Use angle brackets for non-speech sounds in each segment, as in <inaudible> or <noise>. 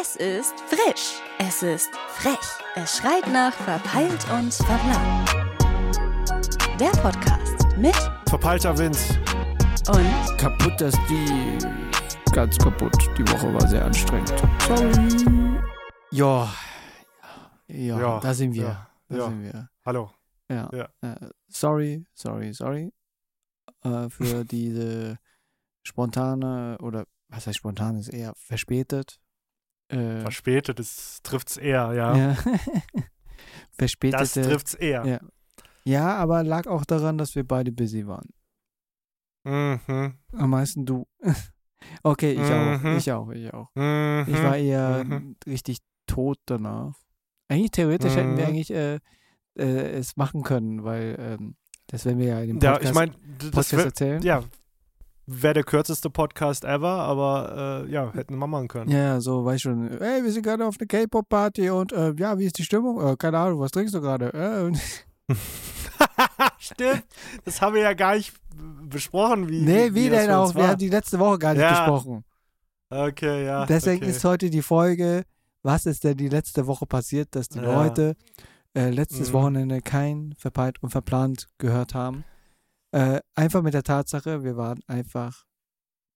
Es ist frisch. Es ist frech. Es schreit nach verpeilt und verplant. Der Podcast mit Verpeilter Vince. und kaputt, dass die ganz kaputt. Die Woche war sehr anstrengend. Sorry. Ja, ja, Ja, da sind wir. ja, da ja. sind wir. Hallo. Ja. Ja. Äh, sorry, sorry, sorry äh, für <laughs> diese spontane oder was heißt spontan ist eher verspätet. Äh, Verspätet, das trifft's eher, ja. ja. <laughs> das Verspätete. trifft's eher. Ja. ja, aber lag auch daran, dass wir beide busy waren. Mhm. Am meisten du. <laughs> okay, ich auch, Mhm. ich auch, ich auch. Mhm. Ich war eher Mhm. richtig tot danach. Eigentlich theoretisch hätten wir Mhm. eigentlich äh, äh, es machen können, weil ähm, das werden wir ja in dem Ja, Podcast, ich meine, das Podcast wär, erzählen. ja, wäre der kürzeste Podcast ever, aber äh, ja, hätten wir machen können. Ja, so, weißt schon, ey, wir sind gerade auf einer K-Pop-Party und äh, ja, wie ist die Stimmung? Äh, keine Ahnung, was trinkst du gerade? Äh, <laughs> Stimmt. Das haben wir ja gar nicht besprochen, wie. nee, wie, das denn auch? uns Wir war. haben die letzte Woche gar nicht Ja, gesprochen. Okay, ja. Deswegen okay. ist heute die Folge, was ist denn die letzte Woche passiert, dass die Ja. Leute äh, letztes Mhm. Wochenende kein verpeilt und verplant gehört haben. Äh, einfach mit der Tatsache, wir waren einfach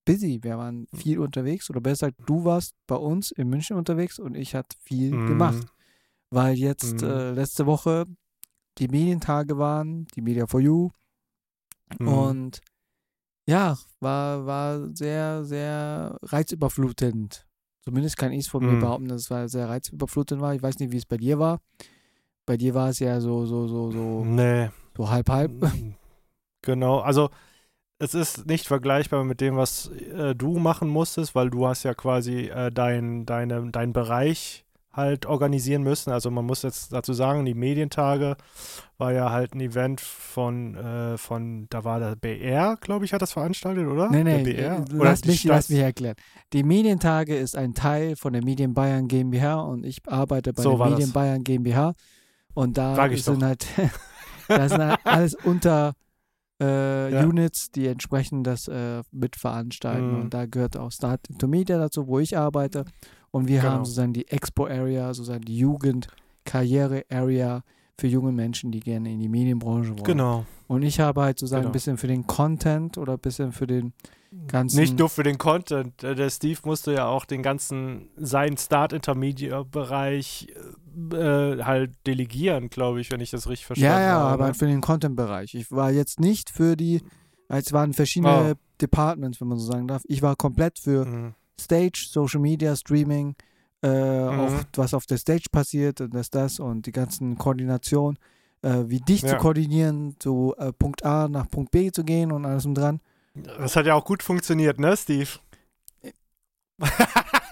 busy. Wir waren Mhm. viel unterwegs oder besser gesagt, du warst bei uns in München unterwegs und ich hatte viel Mhm. gemacht. Weil jetzt Mhm. äh, letzte Woche die Medientage waren, die Media for You Mhm. und ja, war, war sehr, sehr reizüberflutend. Zumindest kann ich es von mir Mhm. behaupten, dass es sehr reizüberflutend war. Ich weiß nicht, wie es bei dir war. Bei dir war es ja so, so, so, so, Nee. so halb, halb. Genau, also es ist nicht vergleichbar mit dem, was äh, du machen musstest, weil du hast ja quasi äh, dein, deine, deinen Bereich halt organisieren müssen. Also man muss jetzt dazu sagen, die Medientage war ja halt ein Event von, äh, von da war der BR, glaube ich, hat das veranstaltet, oder? Nee, nee, der BR? äh, Oder lass mich, Stadt- lass mich erklären. Die Medientage ist ein Teil von der Medien Bayern GmbH und ich arbeite bei So der Medien das. Bayern GmbH und da sind halt, <laughs> da sind halt alles unter äh, Ja. Units, die entsprechend das äh, mitveranstalten Mhm. und da gehört auch Start into Media dazu, wo ich arbeite und wir Genau. haben sozusagen die Expo Area, sozusagen die Jugend Karriere Area für junge Menschen, die gerne in die Medienbranche wollen. Genau. Und ich habe halt sozusagen Genau. ein bisschen für den Content oder ein bisschen für den ganzen Nicht nur für den Content. äh, Der Steve musste ja auch den ganzen, seinen Start-Intermediate-Bereich äh, halt delegieren, glaube ich, wenn ich das richtig verstanden Ja, ja, habe. aber für den Content-Bereich. Ich war jetzt nicht für die, es waren verschiedene Oh. Departments, wenn man so sagen darf. Ich war komplett für Mhm. Stage, Social Media, Streaming, äh, Mhm. auch was auf der Stage passiert und das, das und die ganzen Koordination, äh, wie dich zu Ja. koordinieren, zu äh, Punkt A nach Punkt B zu gehen und alles um dran. Das hat ja auch gut funktioniert, ne, Steve? <laughs>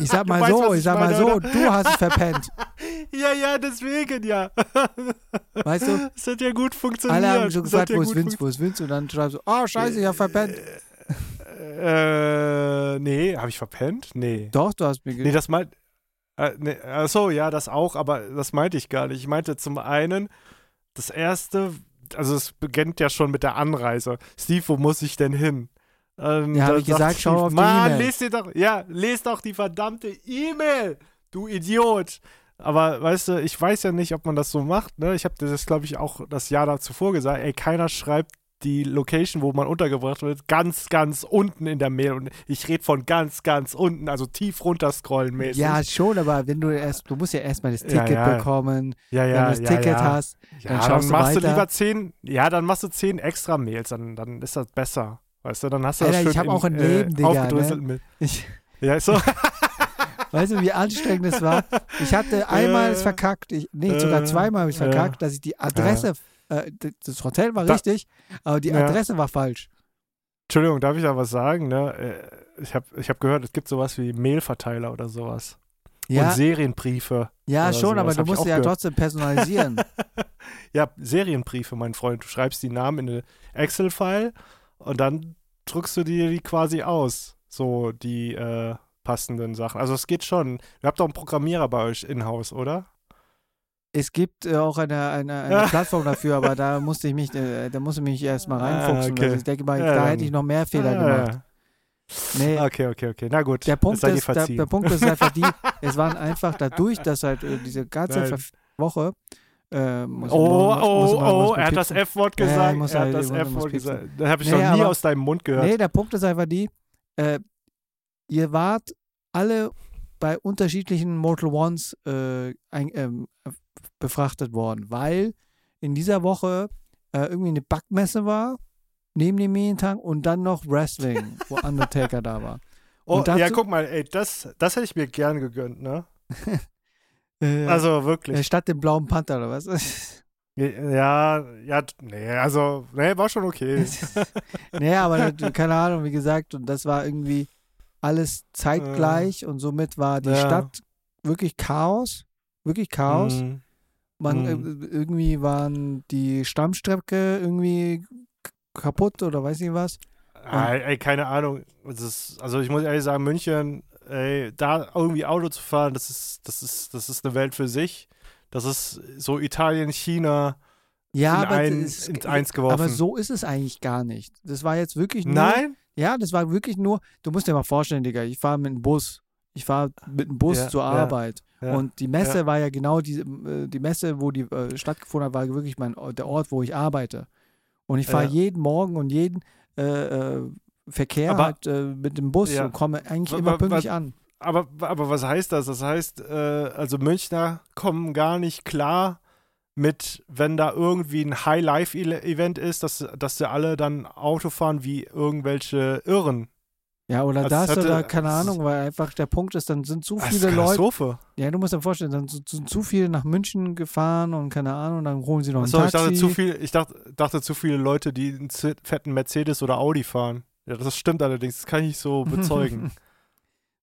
Ich sag mal weißt, so, ich ich sag mal meine, so, oder? du hast es verpennt. <laughs> ja, ja, deswegen, ja. <laughs> Weißt du? Das hat ja gut funktioniert. Alle haben schon ja wo ist Vince, wo ist Vince? Und dann schreibst du, oh scheiße, ich hab verpennt. Äh, nee, habe ich verpennt? Nee. Doch, du hast mir Nee, ge das meint. Äh, nee, achso, ja, das auch, aber das meinte ich gar nicht. Ich meinte zum einen, das erste, also es beginnt ja schon mit der Anreise. Steve, wo muss ich denn hin? Ähm, Ja, hab da ich gesagt, sagt schau auf die Mann, E-Mail." lest dir doch, ja, lest doch die verdammte E-Mail, du Idiot. Aber weißt du, ich weiß ja nicht, ob man das so macht, ne? Ich habe das, glaube ich, auch das Jahr zuvor gesagt, ey, keiner schreibt die Location, wo man untergebracht wird, ganz, ganz unten in der Mail. Und ich rede von ganz, ganz unten, also tief runterscrollen mäßig. Ja, schon, aber wenn du erst, du musst ja erstmal das Ja, Ticket ja. bekommen, ja, ja, wenn du das ja, Ticket ja. hast, Ja, dann dann, du machst du weiter. lieber zehn, ja, dann machst du zehn extra Mails, dann, dann ist das besser. Weißt du, dann hast du das Alter, schön ich hab in, auch ein äh, Leben, Digga, aufgedröselt mit. ich, Ja, ist so. <laughs> weißt du, wie anstrengend es war? Ich hatte <laughs> einmal Äh, es verkackt, ich, nee, sogar äh, zweimal habe ich es ja. verkackt, dass ich die Adresse, äh, das Hotel war Da- richtig, aber die Ja. Adresse war falsch. Entschuldigung, darf ich da was sagen? Ne? Äh, Ich habe ich hab gehört, es gibt sowas wie Mailverteiler oder sowas. Ja, Und Serienbriefe. ja schon, sowas, aber du musst ja gehört. trotzdem personalisieren. <laughs> Ja, Serienbriefe, mein Freund. Du schreibst die Namen in eine Excel-File und dann druckst du dir die quasi aus. So die äh, passenden Sachen. Also es geht schon. Ihr habt doch einen Programmierer bei euch in-house, oder? es gibt äh, auch eine, eine, eine <laughs> Plattform dafür, aber da musste ich mich, äh, da musste ich mich erstmal Ah, reinfuchsen. okay. Also ich denke mal, Ja, da hätte ich noch mehr Fehler Ah, gemacht. Nee, Okay, okay, okay. Na gut. der Punkt, ist, der, der Punkt ist einfach die, <laughs> es waren einfach dadurch, dass halt äh, diese ganze Nein. Woche äh, muss Oh, muss oh, mal oh, er hat das. F-Wort gesagt. muss er hat das muss F-Wort gesagt. Das habe ich Nee, noch nie aber- aus deinem Mund gehört. Nee, der Punkt ist einfach die, äh, ihr wart alle bei unterschiedlichen Mortal Ones äh, ein, ähm, befrachtet worden, weil in dieser Woche äh, irgendwie eine Backmesse war, neben dem Medientag und dann noch Wrestling, wo <laughs> Undertaker da war. oh, dazu- ja, guck mal, ey, das, das hätte ich mir gern gegönnt, ne? <laughs> Äh, Also äh, wirklich. statt dem blauen Panther oder was? <laughs> Ja, ja, nee, also, nee, war schon okay. <laughs> nee, aber <laughs> keine Ahnung, wie gesagt, und das war irgendwie alles zeitgleich und somit war die Ja. Stadt wirklich Chaos. Wirklich Chaos. Mm. Man, Mhm. äh, irgendwie waren die Stammstrecke irgendwie kaputt oder weiß ich was. Ah, ey, keine Ahnung. Ist, also ich muss ehrlich sagen, München, ey, da irgendwie Auto zu fahren, das ist, das ist, das ist eine Welt für sich. Das ist so Italien, China Ja, in, aber, ein, das- in eins geworfen. aber so ist es eigentlich gar nicht. Das war jetzt wirklich nur. Nein? Ja, das war wirklich nur. Du musst dir mal vorstellen, Digga, ich fahre mit dem Bus. Ich fahre mit dem Bus Ja, zur Arbeit. Ja. Und die Messe ja. war ja genau die, äh, die Messe, wo die äh, stattgefunden hat, war wirklich mein, der Ort, wo ich arbeite. Und ich fahre jeden Morgen und jeden äh, äh, Verkehr Aber- halt, äh, mit dem Bus Ja. und komme eigentlich immer pünktlich an. Aber, aber was heißt das? Das heißt, äh, also Münchner kommen gar nicht klar mit, wenn da irgendwie ein High-Life-Event ist, dass, dass sie alle dann Auto fahren wie irgendwelche Irren. Ja, oder Also das es hatte- oder keine Ahnung, weil einfach der Punkt ist, dann sind zu Das ist viele Leute. Ja, du musst dir vorstellen, dann sind, zu viele nach München gefahren und keine Ahnung, dann holen sie noch ein Achso, ich Taxi. dachte zu viel, ich dachte, dachte zu viele Leute, die einen fetten Mercedes oder Audi fahren. Ja, das stimmt allerdings, das kann ich so <laughs> bezeugen.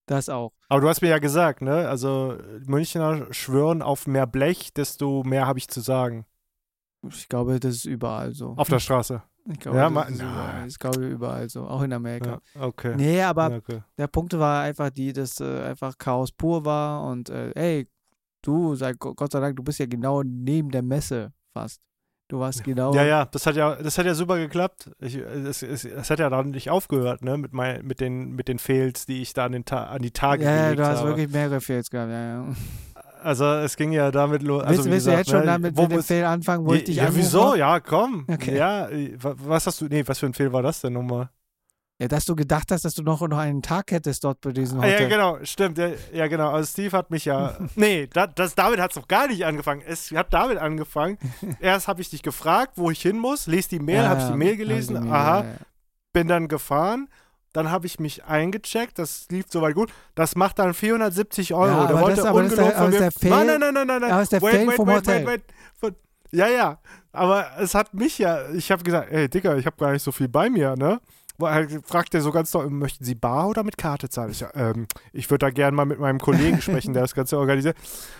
Das auch. Aber du hast mir ja gesagt, ne? Also Münchner schwören auf mehr Blech, desto mehr habe ich zu sagen. Ich glaube, das ist überall so. Auf der Straße. Ich glaube, Ja, das ist überall. Ich glaube, überall so. Auch in Amerika. Ja, okay. Nee, aber okay. der Punkt war einfach die, dass äh, einfach Chaos pur war und äh, ey, du, sei, Gott sei Dank, du bist ja genau neben der Messe fast. Du warst genau. Ja, ja, das hat ja, das hat ja super geklappt. Ich, es, es, es hat ja dann nicht aufgehört, ne, mit, mein, mit, den, mit den Fails, die ich da an, den Ta an die Tage Ja, ja, gelegt du hast habe. wirklich mehrere Fails gehabt. Ja, ja. Also es ging ja damit los. Also, willst willst du gesagt, jetzt schon ne, damit wo mit dem Fail anfangen, wo ja, ich dich ja, wieso? Ja, komm. Okay. Ja, wa- was hast du, nee, was für ein Fehl war das denn nochmal? Ja, dass du gedacht hast, dass du noch, noch einen Tag hättest dort bei diesem Ah, Hotel. ja, genau, stimmt. Ja, ja, genau. Also Steve hat mich ja. <laughs> nee, da, das, damit hat es noch gar nicht angefangen. Es hat damit angefangen. <laughs> Erst habe ich dich gefragt, wo ich hin muss. Lest die Mail, Ja, habe ich die Mail gelesen. die Mail, Aha, ja, bin dann gefahren. Dann habe ich mich eingecheckt, das lief soweit gut. Das macht dann 470 Euro. Ja, der wollte das- aber das ist der- von das mir. nein, nein, nein, nein, nein, nein. aber ist der wait, Fail wait, vom wait, Hotel. wait, wait. Von- Ja, ja. Aber es hat mich ja, ich habe gesagt, ey, Digga, ich habe gar nicht so viel bei mir, ne? Er fragt er so ganz doll, möchten Sie bar oder mit Karte zahlen? Ich, ja, ähm, ich würde da gerne mal mit meinem Kollegen sprechen, der das Ganze organisiert.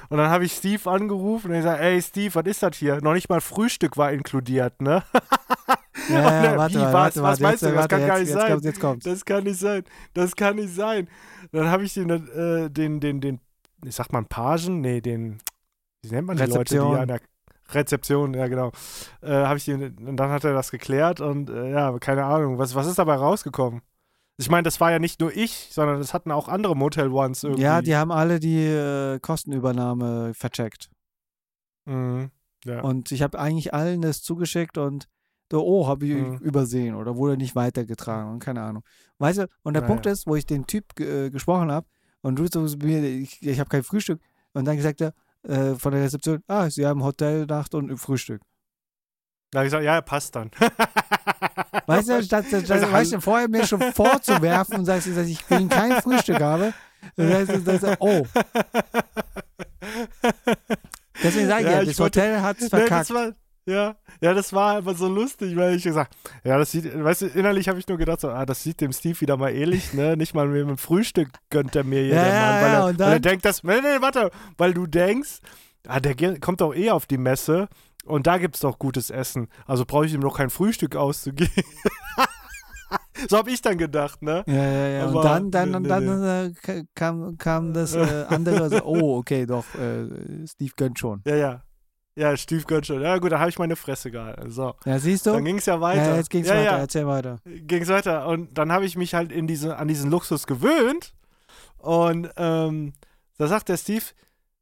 Und dann habe ich Steve angerufen und er sagt, ey Steve, was ist das hier? Noch nicht mal Frühstück war inkludiert, ne? Ja, <laughs> ja, äh, warte wie, was? warte, Was warte, meinst jetzt, du? Das warte, kann gar jetzt, nicht jetzt sein. Kommt, jetzt kommt's. Das kann nicht sein. Das kann nicht sein. Dann habe ich den, äh, den, den, den, ich sag mal, Pagen, nee, den, wie nennt man die Leute, Rezeption. die an der Rezeption, ja genau. Äh, habe ich den, und dann hat er das geklärt und äh, ja, keine Ahnung, was, was ist dabei rausgekommen? Ich meine, das war ja nicht nur ich, sondern das hatten auch andere Motel Ones irgendwie. Ja, die haben alle die äh, Kostenübernahme vercheckt. Mhm. Ja. Und ich habe eigentlich allen das zugeschickt und oh, habe ich Mhm. übersehen oder wurde nicht weitergetragen und keine Ahnung. Weißt du, und der Ja, Punkt ja. ist, wo ich den Typ äh, gesprochen habe und du so zu mir, ich, ich habe kein Frühstück und dann gesagt er äh, von der Rezeption, ah, sie haben Hotelnacht und Frühstück. Da habe ich gesagt, ja, passt dann. <laughs> Weißt du, statt, statt, Also, weißt du, vorher mir schon <laughs> vorzuwerfen und sagst, dass ich ihn kein Frühstück habe, dann heißt dass er, oh, <laughs> deswegen sage ich ja, ich das Hotel hat es verkackt. das war, ja, ja, das war einfach so lustig, weil ich gesagt, ja, das sieht, weißt du, innerlich habe ich nur gedacht, so, ah, das sieht dem Steve wieder mal ähnlich, ne? Nicht mal mit dem Frühstück gönnt er mir hier, Ja, Mann, weil, ja, er, weil er dann- denkt, dass, nee, nee, warte, weil du denkst, ah, der kommt doch eh auf die Messe und da gibt's doch gutes Essen, also brauche ich ihm doch kein Frühstück auszugeben. <laughs> so habe ich dann gedacht, ne? Ja, ja, ja. Aber- und dann, dann, nee, nee, dann äh, ka- kam, kam das äh, andere, so, oh, okay, doch, äh, Steve gönnt schon. Ja, ja. Ja, Steve Gönschel. Ja, gut, da habe ich meine Fresse gehalten. So. Ja, siehst du? Dann ging es ja weiter. ja, jetzt ging's ja, weiter. Ja, Erzähl weiter. ging es weiter. Und dann habe ich mich halt in diese, an diesen Luxus gewöhnt. Und ähm, da sagt der Steve,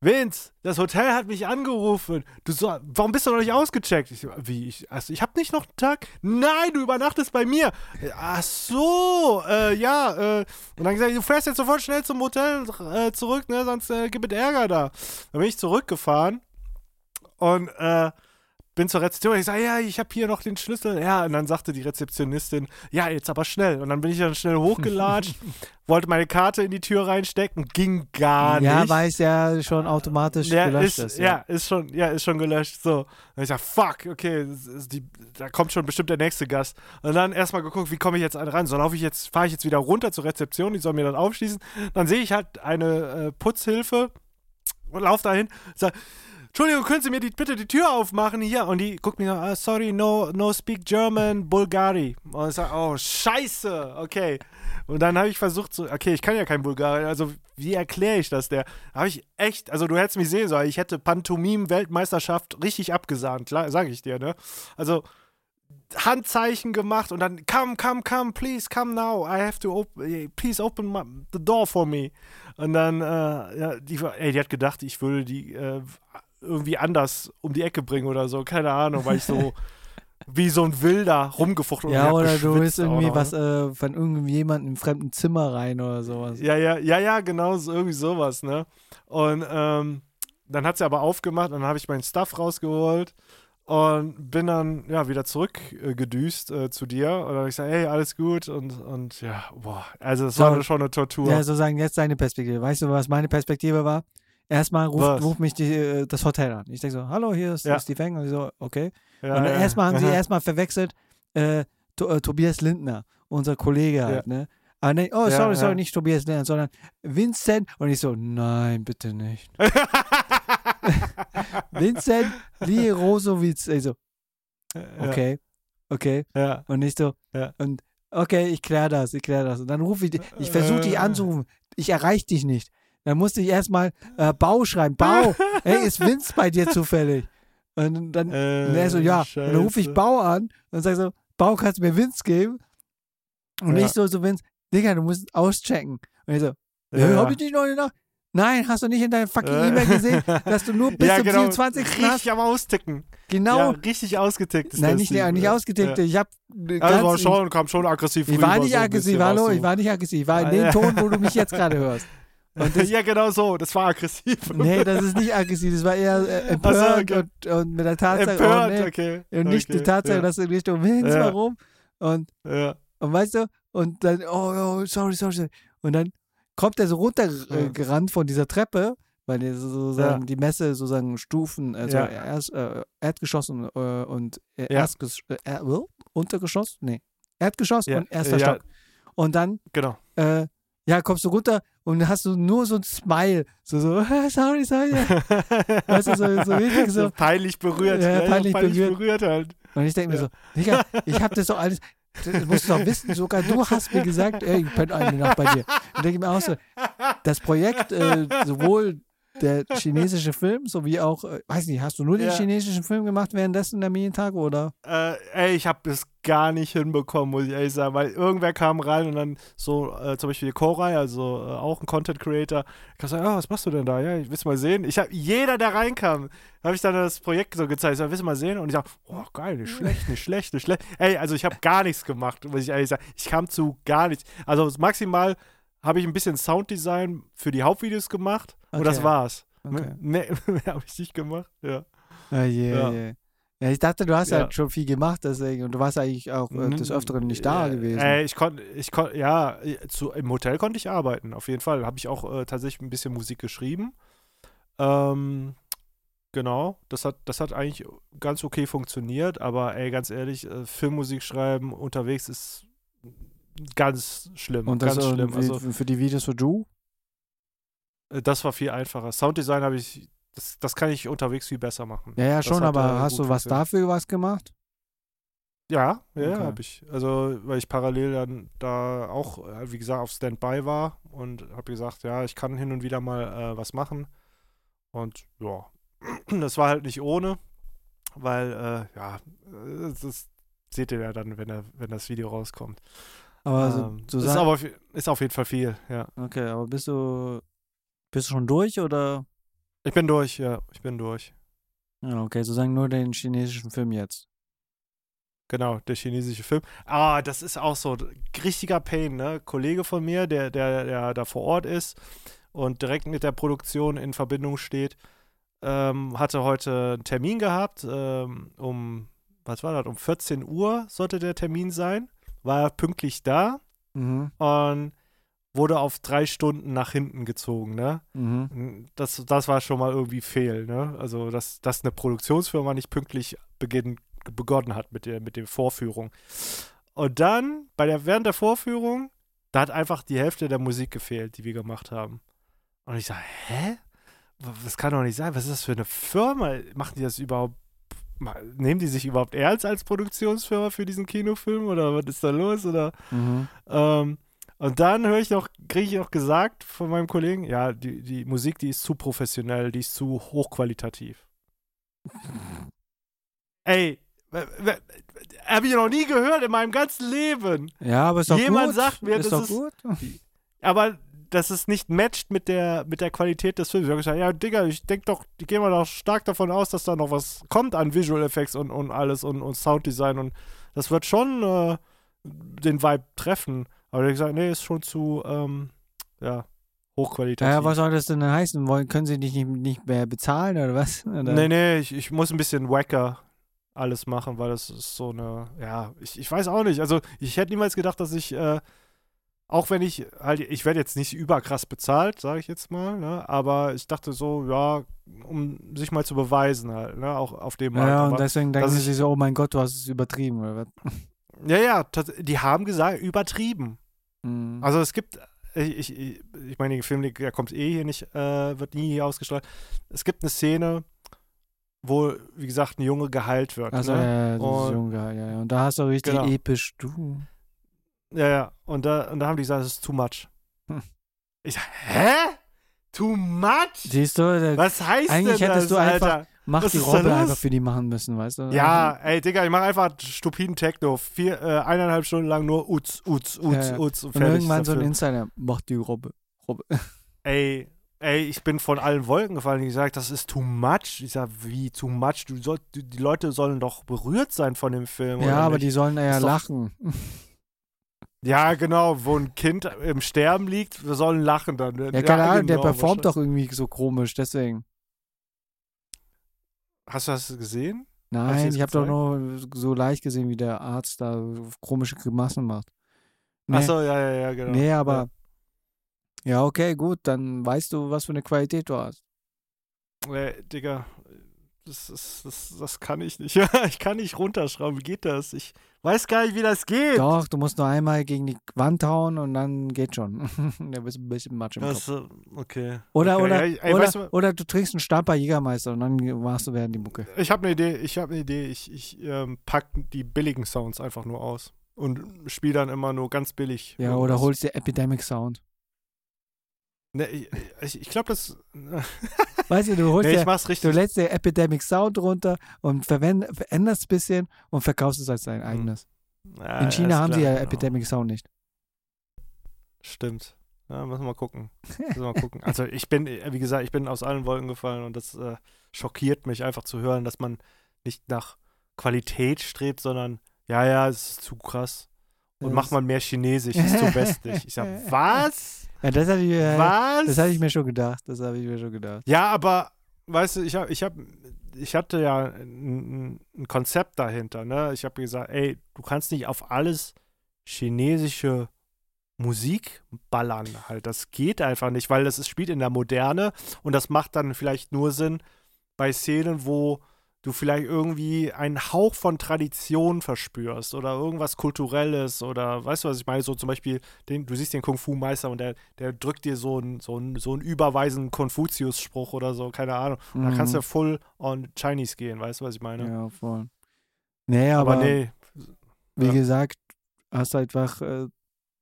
Vince, das Hotel hat mich angerufen. Du so, warum bist du noch nicht ausgecheckt? Ich wie? Ich, also ich habe nicht noch einen Tag? Nein, du übernachtest bei mir. Ach so, äh, ja. Äh, und dann gesagt, du fährst jetzt sofort schnell zum Hotel äh, zurück, ne? Sonst äh, gibt es Ärger da. Dann bin ich zurückgefahren und äh, bin zur Rezeption. Ich sage, ja, ich habe hier noch den Schlüssel. Ja, und dann sagte die Rezeptionistin, ja, jetzt aber schnell. Und dann bin ich dann schnell hochgelatscht, <laughs> wollte meine Karte in die Tür reinstecken, ging gar Ja, nicht. weil es ja schon automatisch Ja, gelöscht ist, ist. ja. ist schon, ja, ist schon gelöscht. So. Und ich sag, fuck, okay, die, da kommt schon bestimmt der nächste Gast. Und dann erstmal geguckt, wie komme ich jetzt ran? So laufe ich jetzt, fahre ich jetzt wieder runter zur Rezeption, die soll mir dann aufschließen. Dann sehe ich halt eine äh, Putzhilfe und laufe dahin, sag, Entschuldigung, können Sie mir die, bitte die Tür aufmachen hier? Und die guckt mir so, ah, sorry, no, no speak German, Bulgari. Und ich sage, oh, scheiße, okay. Und dann habe ich versucht, so, okay, ich kann ja kein Bulgari, also wie erkläre ich das der? Habe ich echt, also du hättest mich sehen sollen, ich hätte Pantomim-Weltmeisterschaft richtig abgesahnt, sage ich dir, ne? Also Handzeichen gemacht und dann come, come, come, please come now. I have to open, please open my, the door for me. Und dann, äh, ja, die, ey, die hat gedacht, ich würde die äh, irgendwie anders um die Ecke bringen oder so, keine Ahnung, weil ich so <laughs> wie so ein Wilder rumgefuchtelt und Ja, oder du auch irgendwie noch, was ne? äh, von irgendjemandem im fremden Zimmer rein oder sowas. Ja, ja, ja, ja, genau, so, irgendwie sowas, ne? Und ähm, dann hat sie aber aufgemacht dann habe ich meinen Stuff rausgeholt und bin dann ja wieder zurückgedüst äh, zu dir und dann hab ich gesagt, hey, alles gut und, und ja, boah, also es So. war schon eine Tortur. Ja, sozusagen jetzt deine Perspektive. Weißt du, was meine Perspektive war? Erstmal ruft, ruft mich die, äh, das Hotel an. Ich denke so, hallo, hier ist Ja. Steve Eng. Und ich so, okay. Ja, und dann ja. erstmal haben sie erstmal verwechselt äh, to, äh, Tobias Lindner, unser Kollege halt, ne? Aber nee, oh, Ja, sorry, sorry, nicht Tobias Lindner, sondern Vincent. Und ich so, nein, bitte nicht. <laughs> Vincent Lee Rosowitz. Ich so, okay, okay. Und ich so, und okay, ich kläre das, ich kläre das. Und dann rufe ich dich, ich versuche dich Äh. anzurufen, ich erreiche dich nicht. Dann musste ich erstmal äh, Bau schreiben. Bau, <laughs> ey, ist Vince bei dir zufällig? Und dann, äh, und er so, ja. Und dann rufe ich scheiße. Bau an und sage so, Bau, kannst du mir Vince geben? Und Ja. ich so, so Vince, Digga, du musst auschecken. Und ich so, ja. Ja. hab ich nicht noch Nacht? Nein, hast du nicht in deiner fucking Äh. E-Mail gesehen, <laughs> dass du nur bis ja, zum genau, 24. hast? Richtig am Austicken. Genau. Ja, richtig ausgetickt. Ist Nein, nicht, Steve. nicht ausgetickt. Ja. Ich hab Also war schon, kam schon aggressiv Ich rüber, war nicht so aggressiv, hallo, ich war nicht aggressiv. Ich war in dem. Ton, wo du mich jetzt gerade hörst. <laughs> <laughs> Das, ja, genau so. Das war aggressiv. nee, das ist nicht aggressiv, das war eher äh, empört okay. und, und mit der Tatsache. Empört, oh, nee, okay. Und nicht okay. die Tatsache, ja. dass du in Richtung Vince, Ja. warum? Und, Ja. und weißt du, und dann, oh, oh sorry, sorry, sorry. Und dann kommt er so runtergerannt von dieser Treppe, weil die sozusagen Ja. die Messe sozusagen Stufen, also Ja. erst, äh, Erdgeschoss und, äh, und äh, Ja. Erstges äh, er, äh, Untergeschoss? Nee. Erdgeschoss Ja, und erster äh, ja. Stock. Und dann Genau. Ja, kommst du runter und hast du nur so ein Smile. So, so, <laughs> sorry, sorry. Weißt du, so, so <laughs> richtig so. peinlich berührt. Ja, Ja, peinlich peinlich, berührt. berührt. halt. Und ich denke mir Ja. so, Digga, ich hab das doch alles, das musst du doch wissen, sogar du hast mir gesagt, ey, ich penne eine Nacht bei dir. Und denke mir auch so, das Projekt, äh, sowohl der chinesische Film, sowie auch, äh, weiß nicht, hast du nur den Ja. chinesischen Film gemacht währenddessen der Medientage oder? Äh, ey, ich habe es gar nicht hinbekommen, muss ich ehrlich sagen, weil irgendwer kam rein und dann so, äh, zum Beispiel Koray, also äh, auch ein Content Creator, ich hab gesagt, ja, was machst du denn da? Ja, ich will mal sehen. Ich habe jeder, der reinkam, habe ich dann das Projekt so gezeigt, ich sag, willst du mal sehen? Und ich sag, oh, geil, nicht schlecht, nicht schlecht, nicht schlecht. Ey, also ich habe gar nichts gemacht, muss ich ehrlich sagen. Ich kam zu gar nichts. Also maximal habe ich ein bisschen Sounddesign für die Hauptvideos gemacht und das Okay. war's. Okay. Mehr, mehr habe ich nicht gemacht, ja. Ah, yeah, Ja. yeah. Ja, ich dachte, du hast Ja. halt schon viel gemacht, deswegen, und du warst eigentlich auch äh, des Öfteren nicht da Ja, gewesen. Äh, ich konnte, ich konnte, ja, zu, im Hotel konnte ich arbeiten, auf jeden Fall. Habe ich auch äh, tatsächlich ein bisschen Musik geschrieben. Ähm, genau, das hat, das hat eigentlich ganz okay funktioniert, aber ey, ganz ehrlich, äh, Filmmusik schreiben unterwegs ist ganz schlimm. und das ganz schlimm. Also, für die Videos für Drew? Äh, das war viel einfacher. Sounddesign habe ich, das, das kann ich unterwegs viel besser machen. Ja, ja, Das schon, aber äh, hast du was dafür was gemacht? Ja, ja, Okay. habe ich. Also, weil ich parallel dann da auch, äh, wie gesagt, auf Standby war und habe gesagt, ja, ich kann hin und wieder mal äh, was machen. Und ja, <clears throat> das war halt nicht ohne. weil, äh, ja, das seht ihr ja dann, wenn, er, wenn das Video rauskommt. Aber so, ähm, so ist, sag- aber, ist auf jeden Fall viel, ja. Okay, aber bist du bist du schon durch oder? Ich bin durch, ja, ich bin durch. Ja, okay, sozusagen nur den chinesischen Film jetzt. Genau, der chinesische Film. Ah, das ist auch so richtiger Pain, ne? Kollege von mir, der, der, der da vor Ort ist und direkt mit der Produktion in Verbindung steht, ähm, hatte heute einen Termin gehabt, ähm, um, was war das, um 14 Uhr sollte der Termin sein, war pünktlich da Mhm. und wurde auf drei Stunden nach hinten gezogen, ne? Mhm. Das, das war schon mal irgendwie fehl, ne? Also, dass, dass eine Produktionsfirma nicht pünktlich beginn, begonnen hat mit der, mit der Vorführung. Und dann, bei der, während der Vorführung, da hat einfach die Hälfte der Musik gefehlt, die wir gemacht haben. Und ich sage, hä? Das kann doch nicht sein. Was ist das für eine Firma? Machen die das überhaupt? Nehmen die sich überhaupt ernst als Produktionsfirma für diesen Kinofilm? Oder was ist da los? Oder Mhm. ähm, und dann höre ich noch, kriege ich noch gesagt von meinem Kollegen, ja, die, die Musik, die ist zu professionell, die ist zu hochqualitativ. <laughs> Ey, habe ich noch nie gehört in meinem ganzen Leben. Ja, aber ist doch Jemand gut. sagt mir, ist das ist- gut. Aber dass es nicht matcht mit der, mit der Qualität des Films. Ich habe gesagt, ja, Digga, ich denke doch, die gehen wir doch stark davon aus, dass da noch was kommt an Visual Effects und, und alles und, und Sounddesign und das wird schon äh, den Vibe treffen. Aber der hat gesagt, nee, ist schon zu, ähm, ja, hochqualitativ. Ja, was soll das denn heißen? Wollen, können sie dich nicht, nicht mehr bezahlen oder was? Oder? Nee, nee, ich, ich muss ein bisschen wacker alles machen, weil das ist so eine, ja, ich, ich weiß auch nicht. Also ich hätte niemals gedacht, dass ich, äh, auch wenn ich halt, ich werde jetzt nicht überkrass bezahlt, sage ich jetzt mal, ne? aber ich dachte so, ja, um sich mal zu beweisen halt, ne? auch auf dem Markt. Ja, und aber, deswegen denken sie ich- so, oh mein Gott, du hast es übertrieben oder was? Ja, ja, die haben gesagt, übertrieben. Mhm. Also es gibt, ich, ich, ich meine, der Film, der kommt eh hier nicht, äh, wird nie hier ausgestrahlt. Es gibt eine Szene, wo, wie gesagt, ein Junge geheilt wird. Also, ne? ja, ja, Und- Junge, ja, ja. Und da hast du richtig Genau. episch, du. Ja, ja. Und da, und da haben die gesagt, es ist too much. Hm. Ich sag, hä? Too much? Siehst du, Was heißt Eigentlich denn hättest das, du einfach- Alter? mach was die Robbe einfach für die machen müssen, weißt du? Ja, ey, Digga, ich mach einfach stupiden Techno. Vier, äh, eineinhalb Stunden lang nur Uts, Uts, Uts, Ja, ja. Uts und Und irgendwann so der ein. Insider, mach die Robbe. Robbe. <laughs> Ey, ey, ich bin von allen Wolken gefallen. Ich sag, das ist too much. Ich sag, wie too much? Du soll, die Leute sollen doch berührt sein von dem Film. Ja, aber nicht? die sollen eher doch- lachen. Ja, genau, wo ein Kind im Sterben liegt, wir sollen lachen dann. Ja, keine Ahnung, der genau, performt wahrscheinlich. doch irgendwie so komisch, deswegen. Hast du das gesehen? Nein, ich habe doch nur so leicht gesehen, wie der Arzt da komische Grimassen macht. Nee, Achso, ja, ja, ja, genau. nee aber ja. okay, gut, dann weißt du, was für eine Qualität du hast. Äh, Digga, das, ist, das, das kann ich nicht. <laughs> Ich kann nicht runterschrauben. Wie geht das? Ich weiß gar nicht, wie das geht. Doch, du musst nur einmal gegen die Wand hauen und dann geht schon. <laughs> Der bist ein bisschen Matsch im Das, Kopf. äh, okay. Oder, okay. oder, Ey, ey, oder, weißt du, oder du trinkst einen Stamper Jägermeister und dann machst du während die Mucke. ich habe eine Idee. Ich habe eine Idee. Ich, ich ähm, pack die billigen Sounds einfach nur aus. Und spiele dann immer nur ganz billig. Ja, irgendwas. oder holst dir Epidemic Sound. Ne, ich ich, glaube, das. <laughs> Weißt du, du holst nee, mach's du lädst dir Epidemic Sound runter und veränderst ein bisschen und verkaufst es als dein eigenes. Ja, In China haben sie klar, ja genau. Epidemic Sound nicht. Stimmt. Ja, müssen wir mal gucken. <laughs> Müssen wir mal gucken. Also ich bin, wie gesagt, ich bin aus allen Wolken gefallen und das äh, schockiert mich einfach zu hören, dass man nicht nach Qualität strebt, sondern ja, ja, es ist zu krass. Und macht man mehr Chinesisch, ist zu westlich. Ich sag, <laughs> was? Ja, das hatte ich, äh, Was? das hatte ich mir schon gedacht. Das habe ich mir schon gedacht. Ja, aber weißt du, ich habe, ich habe, ich hatte ja ein, ein Konzept dahinter. Ne, ich habe gesagt, ey, du kannst nicht auf alles chinesische Musik ballern. Halt, das geht einfach nicht, weil das ist, spielt in der Moderne und das macht dann vielleicht nur Sinn bei Szenen, wo du vielleicht irgendwie einen Hauch von Tradition verspürst oder irgendwas Kulturelles oder weißt du, was ich meine? So zum Beispiel, den, du siehst den Kung-Fu-Meister und der, der drückt dir so einen so einen- so einen überweisen Konfuzius-Spruch oder so, keine Ahnung. Und Da kannst du Mhm. full on Chinese gehen, weißt du, was ich meine? Ja, voll. Nee, aber, aber, nee, wie ja. gesagt, hast einfach äh,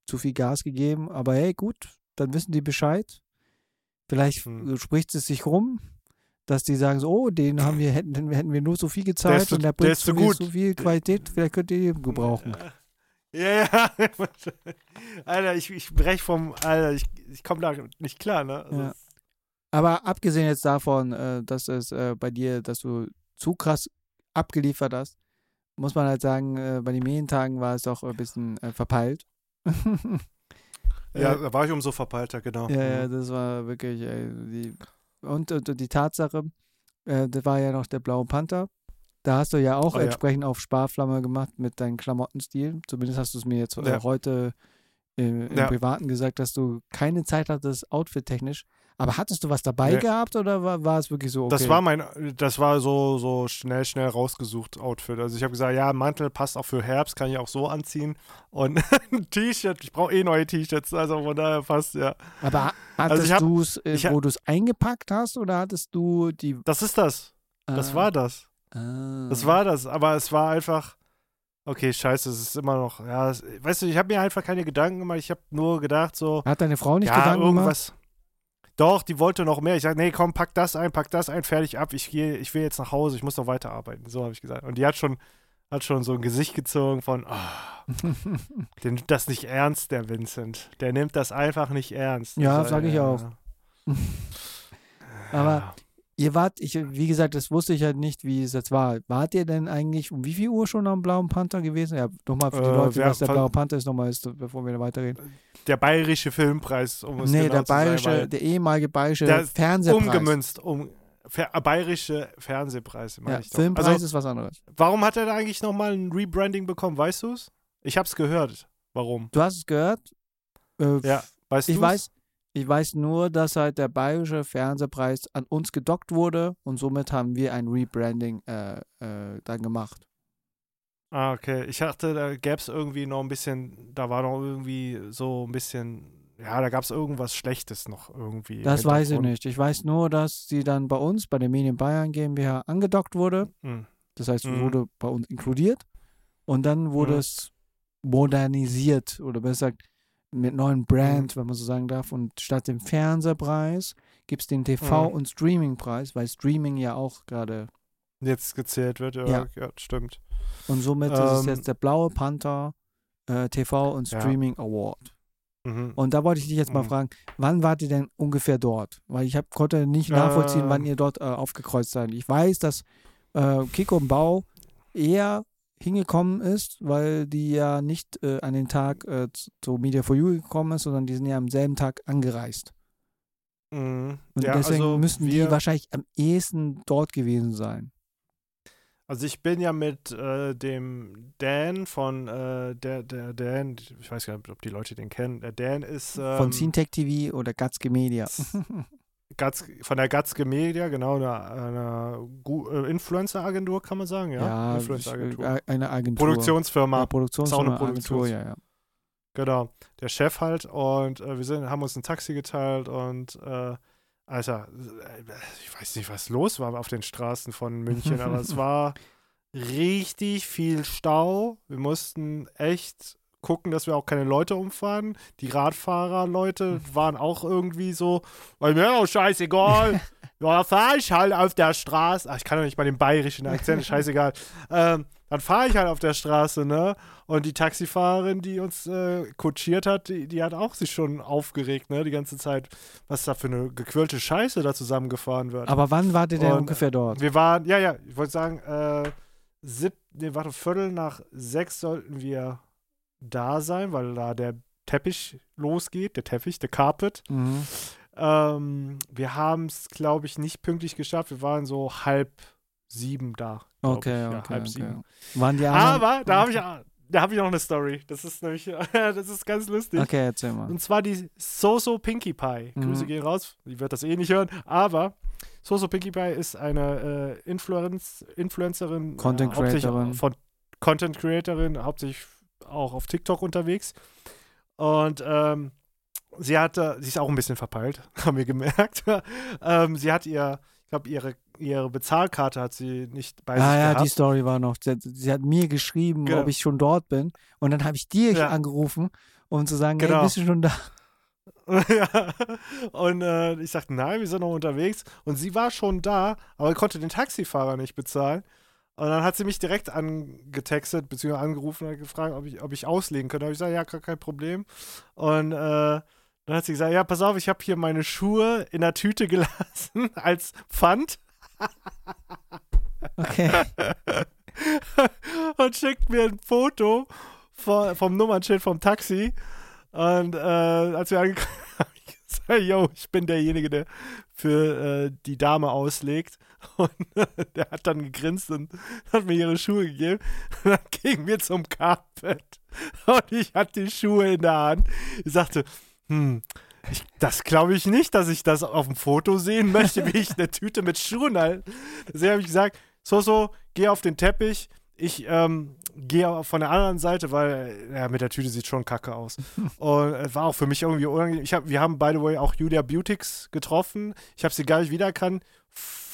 zu viel Gas gegeben. Aber hey, gut, dann wissen die Bescheid. Vielleicht Hm. spricht es sich rum. Dass die sagen so, oh, den haben wir, hätten, hätten wir nur so viel gezahlt so- und der der bringt ist so gut. so viel Qualität, vielleicht könnt ihr ihn gebrauchen. <laughs> Ja, ja. <laughs> Alter, ich, ich brech vom. Alter, ich, ich komme da nicht klar, ne? Also, Ja. Aber abgesehen jetzt davon, äh, dass es äh, bei dir, dass du zu krass abgeliefert hast, muss man halt sagen, äh, bei den Medientagen war es doch ein bisschen verpeilt. <laughs> ja, da war ich umso verpeilter, genau. Ja, ja, das war wirklich äh, die und, und, die Tatsache, äh, das war ja noch der Blaue Panther. Da hast du ja auch Oh, ja. entsprechend auf Sparflamme gemacht mit deinem Klamottenstil. Zumindest hast du es mir jetzt äh, Ja. heute äh, im Ja. Privaten gesagt, dass du keine Zeit hattest, outfit-technisch. Aber hattest du was dabei Nee. gehabt oder war, war es wirklich so? Okay? Das war mein, das war so, so schnell, schnell rausgesucht Outfit. Also ich habe gesagt, ja, Mantel passt auch für Herbst, kann ich auch so anziehen. Und ein <laughs> T-Shirt, ich brauche eh neue T-Shirts, also von daher passt, ja. Aber Also hattest hab- du es, wo du es eingepackt hast oder hattest du die. Das ist das. Das Ah, war das. ah. Das war das. Aber es war einfach, okay, scheiße, es ist immer noch, ja, weißt du, ich habe mir einfach keine Gedanken gemacht. Ich habe nur gedacht, so, Hat deine Frau nicht ja, Gedanken gemacht? Doch, die wollte noch mehr. Ich sage, nee, komm, pack das ein, pack das ein, fertig ab. Ich gehe, ich will jetzt nach Hause, ich muss noch weiterarbeiten. So habe ich gesagt. Und die hat schon, hat schon so ein Gesicht gezogen von, ah, <laughs> der nimmt das nicht ernst, der Vincent. Der nimmt das einfach nicht ernst. Ja, so, sag ich auch. <laughs> Aber ihr wart, ich, wie gesagt, das wusste ich halt nicht, wie es jetzt war. Wart ihr denn eigentlich um wie viel Uhr schon am Blauen Panther gewesen? Ja, nochmal für die Äh, Leute, was der Blaue Panther ist, nochmal ist, bevor wir da weiterreden. Der bayerische Filmpreis, um es Nee, genau der zu sagen, bayerische, weil der ehemalige bayerische Der Fernsehpreis. umgemünzt, um Fer, äh, bayerische Fernsehpreis, meine Ja, ich doch. Filmpreis Also, ist was anderes. warum hat er da eigentlich nochmal ein Rebranding bekommen, weißt du es? Ich hab's gehört. Warum? Du hast es gehört? Äh, Ja, weißt ich du's? weiß, ich weiß nur, dass halt der bayerische Fernsehpreis an uns gedockt wurde und somit haben wir ein Rebranding äh, äh, dann gemacht. Ah, okay. Ich dachte, da gäbe es irgendwie noch ein bisschen, da war noch irgendwie so ein bisschen, ja, da gab es irgendwas Schlechtes noch irgendwie. Das weiß ich nicht. Ich weiß nur, dass sie dann bei uns, bei der Medien Bayern GmbH, angedockt wurde. Hm. Das heißt, Mhm. wurde bei uns inkludiert. Und dann wurde Mhm. es modernisiert oder besser gesagt mit neuen Brand, wenn man so sagen darf. Und statt dem Fernsehpreis gibt es den TV- Mhm. und Streamingpreis, weil Streaming ja auch gerade. Jetzt gezählt wird, ja, Ja. ja. stimmt. Und somit ist es Ähm, jetzt der Blaue Panther äh, TV und Ja. Streaming Award. Mhm. Und da wollte ich dich jetzt mal Mhm. fragen, wann wart ihr denn ungefähr dort? Weil ich hab, konnte nicht nachvollziehen, wann Ähm. ihr dort äh, aufgekreuzt seid. Ich weiß, dass äh, Kiko und Bau eher hingekommen ist, weil die ja nicht äh, an den Tag äh, zu- Media for You gekommen ist, sondern die sind ja am selben Tag angereist. Mhm. Und ja, deswegen also müssten wir, die wahrscheinlich am ehesten dort gewesen sein. Also ich bin ja mit äh, dem Dan von äh, der, der Dan, ich weiß gar nicht, ob die Leute den kennen. Der Dan ist ähm, Von Scentech TV oder Gatzke Media. <laughs> Gatz, von der Gatzke Media, genau, einer eine äh, Influencer-Agentur, kann man sagen, ja? ja, Influencer-Agentur. äh, eine Agentur. Produktionsfirma, ja, Produktionsfirma, Produktions- Agentur, ja, ja. genau. Der Chef halt und äh, wir sind, haben uns ein Taxi geteilt und äh, Alter, ich weiß nicht, was los war auf den Straßen von München, aber es <laughs> war richtig viel Stau. Wir mussten echt gucken, dass wir auch keine Leute umfahren. Die Radfahrer-Leute waren auch irgendwie so, weil mir auch scheißegal. <laughs> Ja, fahr ich halt auf der Straße. Ach, ich kann doch nicht mal den bayerischen Akzent, scheißegal. <laughs> Ähm, dann fahre ich halt auf der Straße, ne? Und die Taxifahrerin, die uns äh, kutschiert hat, die, die hat auch sich schon aufgeregt, ne? Die ganze Zeit, was da für eine gequirlte Scheiße da zusammengefahren wird. Aber wann wart ihr denn Und, ungefähr dort? Wir waren, ja, ja, ich wollte sagen, äh, sieb, nee, warte, Viertel nach sechs sollten wir da sein, weil da der Teppich losgeht, der Teppich, der Carpet. Mhm. Ähm, wir haben es, glaube ich, nicht pünktlich geschafft. Wir waren so halb sieben da. Okay, ich. ja, okay, halb okay. sieben. Waren die anderen? Aber da habe ich, da hab ich noch eine Story. Das ist nämlich, <laughs> das ist ganz lustig. Okay, erzähl mal. Und zwar die Soso Pinkie Pie. Mhm. Grüße gehen raus. Die wird das eh nicht hören. Aber Soso Pinkie Pie ist eine äh, Influenz, Influencerin. Content äh, Creatorin. Von Content Creatorin, hauptsächlich auch auf TikTok unterwegs. Und ähm, sie hatte, sie ist auch ein bisschen verpeilt, <laughs> haben wir gemerkt. <laughs> ähm, sie hat ihr, ich glaube, ihre, ihre Bezahlkarte hat sie nicht bei Ah sich ja, gehabt. die Story war noch. Sie, sie hat mir geschrieben, Genau. ob ich schon dort bin. Und dann habe ich dir Ja. angerufen, um zu sagen, Genau. hey, bist du schon da? <laughs> ja. Und äh, ich sagte, nein, wir sind noch unterwegs. Und sie war schon da, aber konnte den Taxifahrer nicht bezahlen. Und dann hat sie mich direkt angetextet, beziehungsweise angerufen und gefragt, ob ich, ob ich auslegen könnte. Da habe ich gesagt, ja, gar kein Problem. Und äh, dann hat sie gesagt, ja, pass auf, ich habe hier meine Schuhe in der Tüte <laughs> gelassen als Pfand. Okay. <laughs> und schickt mir ein Foto vom, vom Nummernschild vom Taxi. Und äh, als wir angekommen <laughs> habe ich gesagt, yo, ich bin derjenige, der für äh, die Dame auslegt. <laughs> Und äh, der hat dann gegrinst und hat mir ihre Schuhe gegeben. Und dann gingen wir zum Carpet. Und ich hatte die Schuhe in der Hand. Ich sagte, hm, ich, das glaube ich nicht, dass ich das auf dem Foto sehen möchte, wie ich eine Tüte mit Schuhen halte. Deswegen habe ich gesagt, so, so, geh auf den Teppich. Ich ähm, gehe von der anderen Seite, weil ja, mit der Tüte sieht schon kacke aus. Und es war auch für mich irgendwie unangenehm. Ich hab, wir haben, by the way, auch Julia Beautix getroffen. Ich habe sie gar nicht wiedererkannt.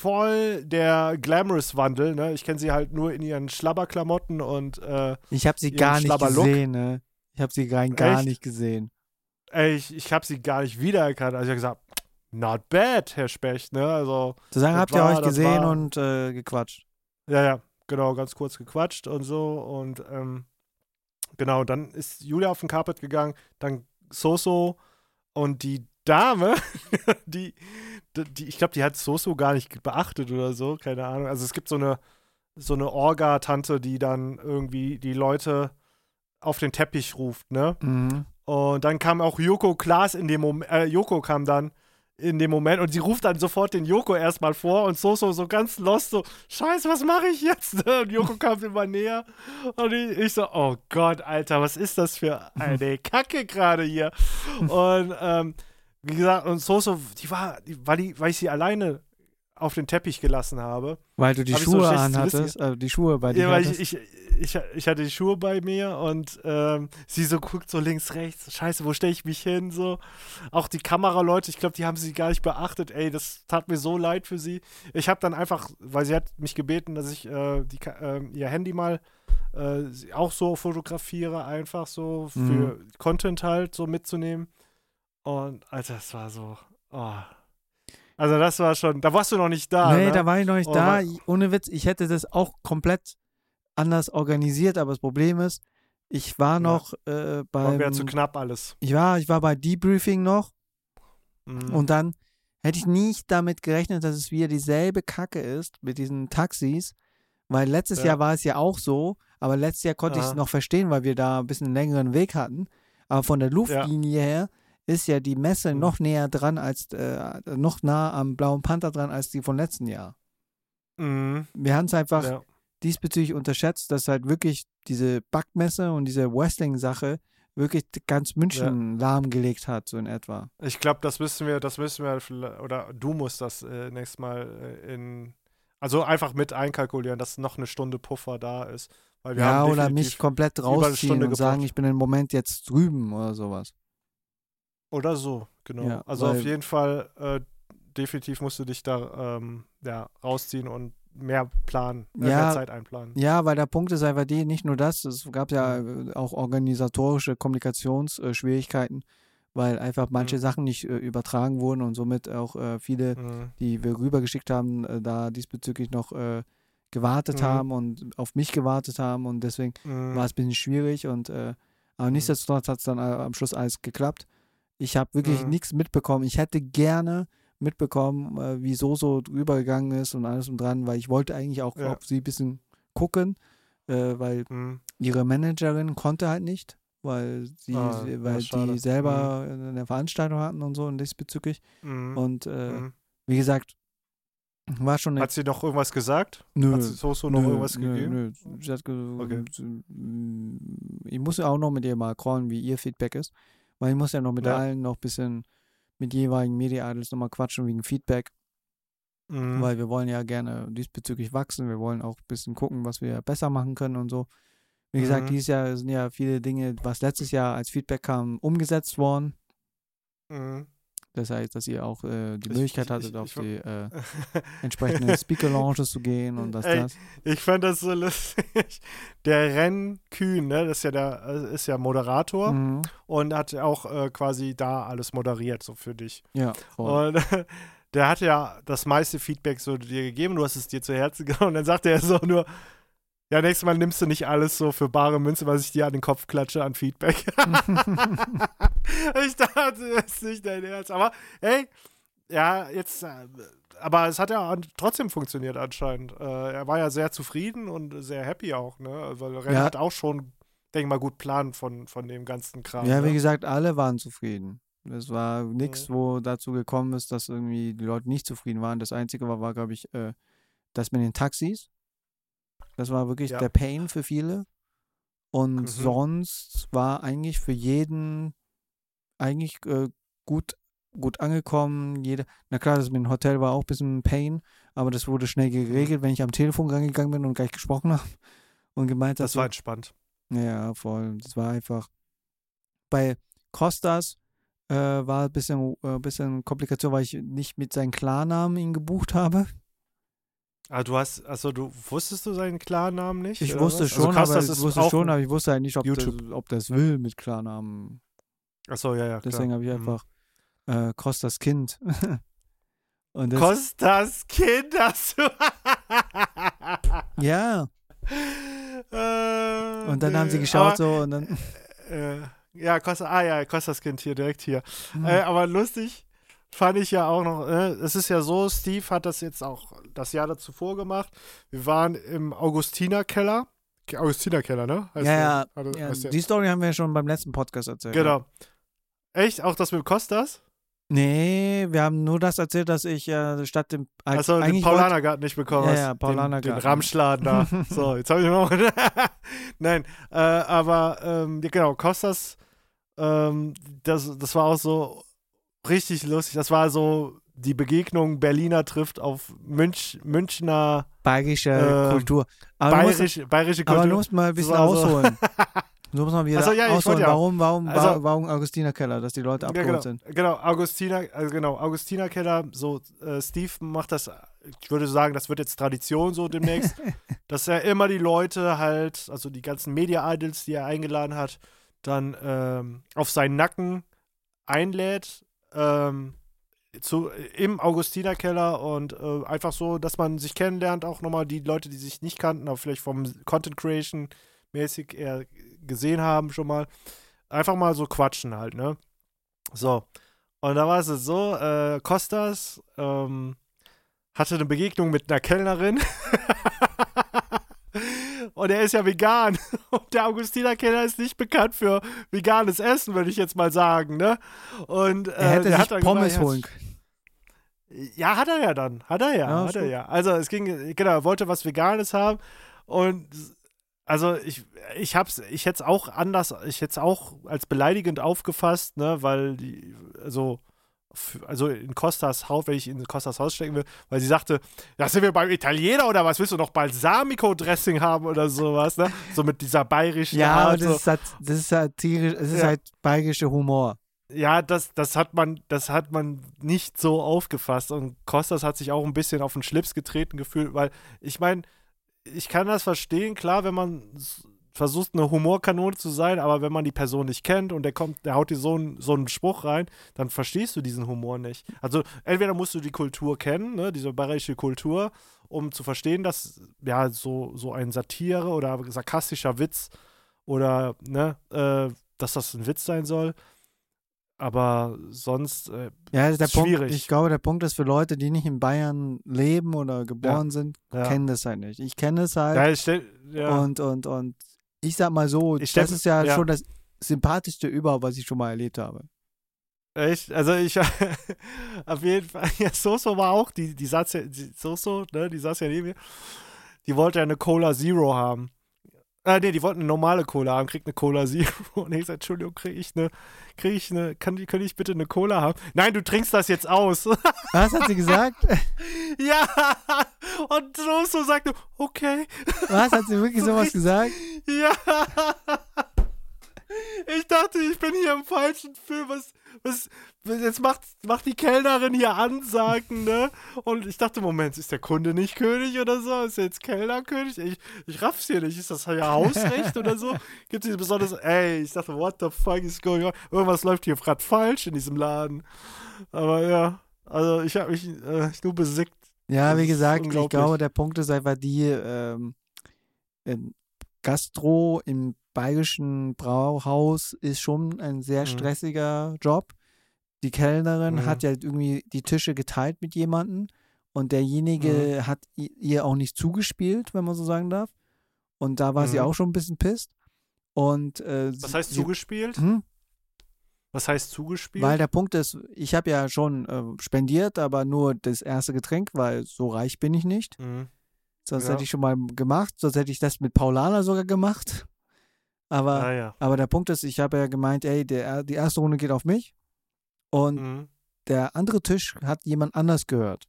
Voll der Glamorous-Wandel. Ne? Ich kenne sie halt nur in ihren Schlabberklamotten und äh, Ich habe sie gar nicht gesehen, ne? Ich habe sie rein gar Echt? nicht gesehen. ey, ich, ich habe sie gar nicht wiedererkannt. Also ich habe gesagt, not bad, Herr Specht. Ne? Also, Das habt ihr war- euch das gesehen war- und äh, gequatscht. Ja, ja, genau, ganz kurz gequatscht und so. Und ähm, genau, dann ist Julia auf den Carpet gegangen, dann Soso und die Dame, <laughs> die, die ich glaube, die hat Soso gar nicht beachtet oder so, keine Ahnung. Also es gibt so eine, so eine Orga-Tante, die dann irgendwie die Leute auf den Teppich ruft, ne? Mhm. Und dann kam auch Joko Klaas in dem Moment, äh, Joko kam dann in dem Moment und sie ruft dann sofort den Joko erstmal vor und Soso so ganz lost, so, Scheiße, was mache ich jetzt? <laughs> Und Joko kam immer näher und ich, ich so, oh Gott, Alter, was ist das für eine <laughs> Kacke gerade hier? Und ähm, wie gesagt, und Soso, die war, die, weil, die, weil ich sie alleine auf den Teppich gelassen habe. Weil du die so Schuhe schlecht anhattest, äh, die Schuhe bei dir Ja, weil ich, ich, ich, ich hatte die Schuhe bei mir und ähm, sie so guckt so links, rechts. Scheiße, wo stelle ich mich hin? So. Auch die Kameraleute, ich glaube, die haben sie gar nicht beachtet. Ey, das tat mir so leid für sie. Ich habe dann einfach, weil sie hat mich gebeten, dass ich äh, die, ähm, ihr Handy mal äh, auch so fotografiere, einfach so für Mhm. Content halt so mitzunehmen. Und Alter, das war so. Oh. Also das war schon, da warst du noch nicht da. nee, ne? da war ich noch nicht Oh, da. Ohne Witz, ich hätte das auch komplett anders organisiert, aber das Problem ist, ich war noch äh, War beim. mir zu knapp alles. Ich war, ich war bei Debriefing noch Mhm. und dann hätte ich nicht damit gerechnet, dass es wieder dieselbe Kacke ist mit diesen Taxis, weil letztes Ja. Jahr war es ja auch so, aber letztes Jahr konnte ich es noch verstehen, weil wir da ein bisschen einen längeren Weg hatten. Aber von der Luftlinie her ist ja die Messe Mhm. noch näher dran als äh, noch nah am Blauen Panther dran als die von letzten Jahr. Mhm. Wir haben es einfach Ja. diesbezüglich unterschätzt, dass halt wirklich diese Backmesse und diese Wrestling-Sache wirklich ganz München lahmgelegt hat, so in etwa. Ich glaube, das müssen wir, das müssen wir, oder du musst das äh, nächstes Mal äh, in, also einfach mit einkalkulieren, dass noch eine Stunde Puffer da ist. Weil wir ja, haben oder mich komplett rausziehen und sagen, gebraucht. ich bin im Moment jetzt drüben oder sowas. Oder so, genau. Ja, also auf jeden Fall, äh, definitiv musst du dich da ähm, ja, rausziehen und mehr planen, äh, Ja. mehr Zeit einplanen. Ja, weil der Punkt ist einfach die, nicht nur das, es gab ja Mhm. äh, auch organisatorische Kommunikationsschwierigkeiten, weil einfach manche Mhm. Sachen nicht äh, übertragen wurden und somit auch äh, viele, Mhm. die wir rübergeschickt haben, äh, da diesbezüglich noch äh, gewartet Mhm. haben und auf mich gewartet haben und deswegen Mhm. war es ein bisschen schwierig und aber Mhm. nichtsdestotrotz hat es dann am Schluss alles geklappt. Ich habe wirklich Mhm. nichts mitbekommen. Ich hätte gerne mitbekommen, äh, wie Soso drüber gegangen ist und alles und dran, weil ich wollte eigentlich auch Ja. auf sie ein bisschen gucken, äh, weil Mhm. ihre Managerin konnte halt nicht, weil sie, Ah, sie- weil die selber eine Veranstaltung hatten und so und diesbezüglich. Mhm. Und äh, Mhm. wie gesagt, war schon Hat sie noch irgendwas gesagt? Nö, Hat sie Soso noch nö, irgendwas nö, gegeben? Nö. Sie hat Okay. mm, ich muss auch noch mit ihr mal callen, wie ihr Feedback ist, weil ich muss ja noch mit Ja. allen noch ein bisschen mit jeweiligen Media Idols nochmal quatschen wegen Feedback, Mhm. weil wir wollen ja gerne diesbezüglich wachsen, wir wollen auch ein bisschen gucken, was wir besser machen können und so. Wie gesagt, Mhm. dieses Jahr sind ja viele Dinge, was letztes Jahr als Feedback kam, umgesetzt worden. Mhm. Das heißt, dass ihr auch äh, die Ich- Möglichkeit ich- hattet, ich- auf die äh, <laughs> entsprechenden Speaker-Lounges zu gehen und das, Ey, das. Ich fand das so lustig. <laughs> Der Renn Kühn, ne, das ist ja der, äh, ist ja Moderator Mhm. und hat auch äh, quasi da alles moderiert, so für dich. Ja, voll. Und <laughs> der hat ja das meiste Feedback so dir gegeben, du hast es dir zu Herzen genommen und dann sagte er so nur, ja, nächstes Mal nimmst du nicht alles so für bare Münze, was ich dir an den Kopf klatsche an Feedback. <laughs> ich dachte, das ist nicht dein Ernst. Aber hey, ja, jetzt, äh, aber es hat ja trotzdem funktioniert anscheinend. Äh, er war ja sehr zufrieden und sehr happy auch, ne? Weil Ren Ja. hat auch schon, denke mal, gut Plan von, von dem ganzen Kram. ja, wie ne? gesagt, alle waren zufrieden. Es war Mhm. nichts, wo dazu gekommen ist, dass irgendwie die Leute nicht zufrieden waren. Das Einzige war, war glaube ich, äh, das mit den Taxis. Das war wirklich Ja. der Pain für viele. Und Mhm. sonst war eigentlich für jeden eigentlich äh, gut, gut angekommen. Jeder, na klar, das mit dem Hotel war auch ein bisschen ein Pain, aber das wurde schnell Mhm. geregelt, wenn ich am Telefon rangegangen bin und gleich gesprochen <laughs> habe und gemeint habe, Das war entspannt. ja, voll. Das war einfach. Bei Costas äh, war ein bisschen, äh, bisschen Komplikation, weil ich nicht mit seinem Klarnamen ihn gebucht habe. Ah, du hast, also du wusstest du seinen Klarnamen nicht? Ich wusste was? schon, also krass, aber das ich wusste schon, aber ich wusste halt nicht, ob das, YouTube. ob das will mit Klarnamen. Achso, ja, ja. Deswegen habe ich Mhm. einfach äh, Costas Kind. <laughs> Und das, Kostas Kind hast du. ja, Äh, <laughs> und dann haben sie geschaut aber, so und dann. Äh, <laughs> ja, Kostas, ah ja, Kostas Kind hier, direkt hier. hm, Äh, aber lustig fand ich ja auch noch, äh, es ist ja so, Steve hat das jetzt auch das Jahr zuvor gemacht. Wir waren im Augustinerkeller. Augustinerkeller, ne? Heißt ja, der- ja, also- ja, der- die Story haben wir schon beim letzten Podcast erzählt. ja. Genau. Echt? Auch das mit Kostas? Nee, wir haben nur das erzählt, dass ich äh, statt dem. Achso, den eigentlich wollte- Paulanergarten nicht bekommen Ja, hast. ja, Den, den Paulanergarten. Ramschladen da. <laughs> so, jetzt habe ich noch. <laughs> Nein, äh, aber ähm, ja, genau, Kostas, ähm, das, das war auch so richtig lustig. Das war so die Begegnung Berliner trifft auf Münch, Münchner bayerische Ähm, Kultur. Aber bayerische, bayerische aber du Kultur. musst mal ein bisschen so- ausholen. <laughs> Du musst mal wieder Also, ja, ausholen. ja- Warum, warum, Also- wa- warum Augustiner Keller, dass die Leute Ja, abgeholt genau, sind? genau, Augustiner, also genau, Augustiner Keller, so äh, Steve macht das, ich würde sagen, das wird jetzt Tradition so demnächst, <laughs> dass er immer die Leute halt, also die ganzen Media-Idols, die er eingeladen hat, dann ähm, auf seinen Nacken einlädt, ähm, zu, im Augustinerkeller und äh, einfach so, dass man sich kennenlernt, auch nochmal die Leute, die sich nicht kannten, aber vielleicht vom Content Creation mäßig eher gesehen haben schon mal, einfach mal so quatschen halt, ne? So. Und da war es so, äh, Kostas ähm, hatte eine Begegnung mit einer Kellnerin. <laughs> Und er ist ja vegan. <laughs> Und der Augustiner Kellner ist nicht bekannt für veganes Essen, würde ich jetzt mal sagen, ne? Und äh, Er hätte der sich hat Pommes gemeint, holen können. ja, hat er ja dann. Hat er ja, Ja, hat er gut. ja. Also es ging, genau, er wollte was Veganes haben und also ich, ich hab's, ich hätte es auch anders, ich hätte es auch als beleidigend aufgefasst, ne, weil die, also, also in Costas Haus, wenn ich in Costas Haus stecken will, weil sie sagte, da sind wir beim Italiener oder was, willst du noch Balsamico-Dressing haben oder sowas, ne? <laughs> So mit dieser bayerischen Ja, aber Art. das so. ist, halt, das ist satirisch, es ist Ja. halt bayerischer Humor. Ja, das, das hat man, das hat man nicht so aufgefasst. Und Kostas hat sich auch ein bisschen auf den Schlips getreten gefühlt, weil ich meine, ich kann das verstehen, klar, wenn man versucht, eine Humorkanone zu sein, aber wenn man die Person nicht kennt und der kommt, der haut dir so, einen- so einen Spruch rein, dann verstehst du diesen Humor nicht. Also entweder musst du die Kultur kennen, ne, diese bayerische Kultur, um zu verstehen, dass ja so, so ein Satire oder sarkastischer Witz oder ne, äh, dass das ein Witz sein soll. Aber sonst, äh, Ja, das ist der Punkt. Schwierig. Ich glaube, der Punkt ist für Leute, die nicht in Bayern leben oder geboren sind, ja. kennen das halt nicht. Ich kenne es halt. Ja, ich stell, ja. Und, und, und ich sag mal so, Ich das ist ja, ja. schon das sympathischste überhaupt, was ich schon mal erlebt habe. Echt? Also ich <laughs> auf jeden Fall, ja, Soso war auch, die, die saß ja, die, Soso, ne, die saß ja neben mir, die wollte eine Cola Zero haben. Äh, nee, die wollten eine normale Cola haben, kriegt eine Cola Zero. Und ich sag, Entschuldigung, krieg ich eine, krieg ich eine, kann, die- kann ich bitte eine Cola haben? Nein, du trinkst das jetzt aus. <laughs> Was hat sie gesagt? <laughs> ja, und Soso sagte, okay, Was hat sie wirklich So <laughs> sowas gesagt? ja. Ich dachte, ich bin hier im falschen Film. Was, was, jetzt macht, macht die Kellnerin hier Ansagen, ne? Und ich dachte, Moment, ist der Kunde nicht König oder so? Ist er jetzt Kellnerkönig? Ich, ich raff's hier nicht. Ist das ja Hausrecht oder so? <laughs> Gibt es besonders, ey, ich dachte, what the fuck is going on? Irgendwas läuft hier gerade falsch in diesem Laden. Aber ja, also ich habe mich äh, nur besickt. Ja, wie gesagt, ich glaube, der Punkt ist einfach die, ähm, Gastro im bayerischen Brauhaus ist schon ein sehr mhm. stressiger mhm. Job. Die Kellnerin mhm. hat ja irgendwie die Tische geteilt mit jemandem und derjenige mhm. hat ihr auch nicht zugespielt, wenn man so sagen darf. Und da war sie mhm. auch schon ein bisschen pisst. Und, äh, Was heißt sie, zugespielt? Hm? Was heißt zugespielt? Weil der Punkt ist, ich habe ja schon äh, spendiert, aber nur das erste Getränk, weil so reich bin ich nicht. Mhm. Sonst ja. hätte ich schon mal gemacht, sonst hätte ich das mit Paulana sogar gemacht. Aber, ah, ja. aber der Punkt ist, ich habe ja gemeint, ey, der, die erste Runde geht auf mich. Und mhm. der andere Tisch hat jemand anders gehört.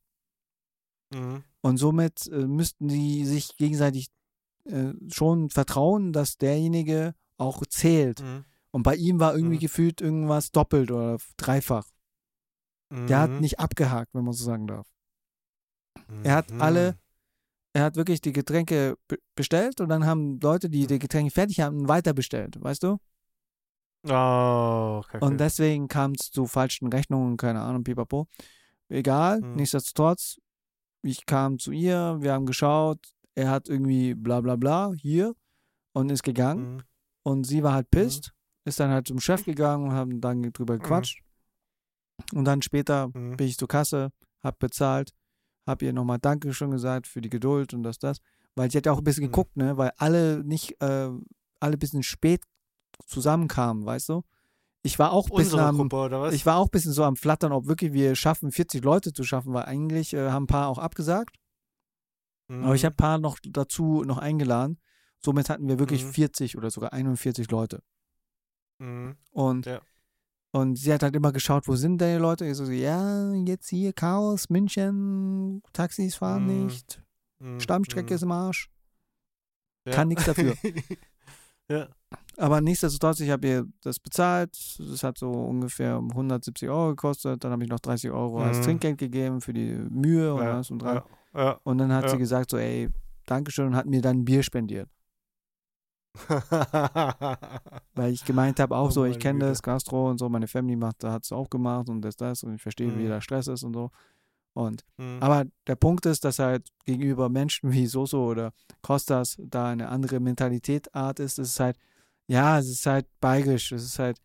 Mhm. Und somit äh, müssten die sich gegenseitig äh, schon vertrauen, dass derjenige auch zählt. Mhm. Und bei ihm war irgendwie mhm. gefühlt irgendwas doppelt oder dreifach. Der hat mhm. nicht abgehakt, wenn man so sagen darf. Er hat alle mhm er hat wirklich die Getränke bestellt und dann haben Leute, die die Getränke fertig haben, weiter bestellt, weißt du? Oh, okay. Und deswegen kam es zu falschen Rechnungen, keine Ahnung, pipapo. Egal, mhm. nichtsdestotrotz, ich kam zu ihr, wir haben geschaut, er hat irgendwie bla bla bla hier und ist gegangen. Mhm. Und sie war halt mhm. pisst, mhm. ist dann halt zum Chef gegangen und haben dann drüber mhm. gequatscht. Und dann später mhm. bin ich zur Kasse, hab bezahlt habe ihr nochmal Dankeschön gesagt für die Geduld und das, das. Weil sie hat ja auch ein bisschen mhm. geguckt, ne? Weil alle nicht, äh, alle ein bisschen spät zusammenkamen, weißt du? Ich war auch ein bisschen am, Gruppe, ich war auch bisschen so am Flattern, ob wirklich wir schaffen, 40 Leute zu schaffen, weil eigentlich äh, haben ein paar auch abgesagt. Mhm. Aber ich habe mhm. ein paar noch dazu noch eingeladen. Somit hatten wir wirklich mhm. 40 oder sogar 41 Leute. Mhm. Und ja. Und sie hat halt immer geschaut, wo sind denn die Leute? Ich so, ja, jetzt hier Chaos, München, Taxis fahren mm. nicht, mm. Stammstrecke mm. ist im Arsch. Ja. Kann nichts dafür. <laughs> ja. Aber nichtsdestotrotz, ich habe ihr das bezahlt. Das hat so ungefähr 170 Euro gekostet. Dann habe ich noch 30 Euro als mhm. Trinkgeld gegeben für die Mühe und ja. was und dran. Ja. Und dann hat sie gesagt so, ey, Dankeschön und hat mir dann ein Bier spendiert. <laughs> Weil ich gemeint habe, auch oh so, ich kenne das, Gastro und so, meine Family macht, hat es auch gemacht und das, das und ich verstehe, mhm. wie der Stress ist und so. Und, mhm. aber der Punkt ist, dass halt gegenüber Menschen wie Soso oder Costas da eine andere Mentalitätart ist. Es ist halt, ja, es ist halt bayerisch. Es ist halt,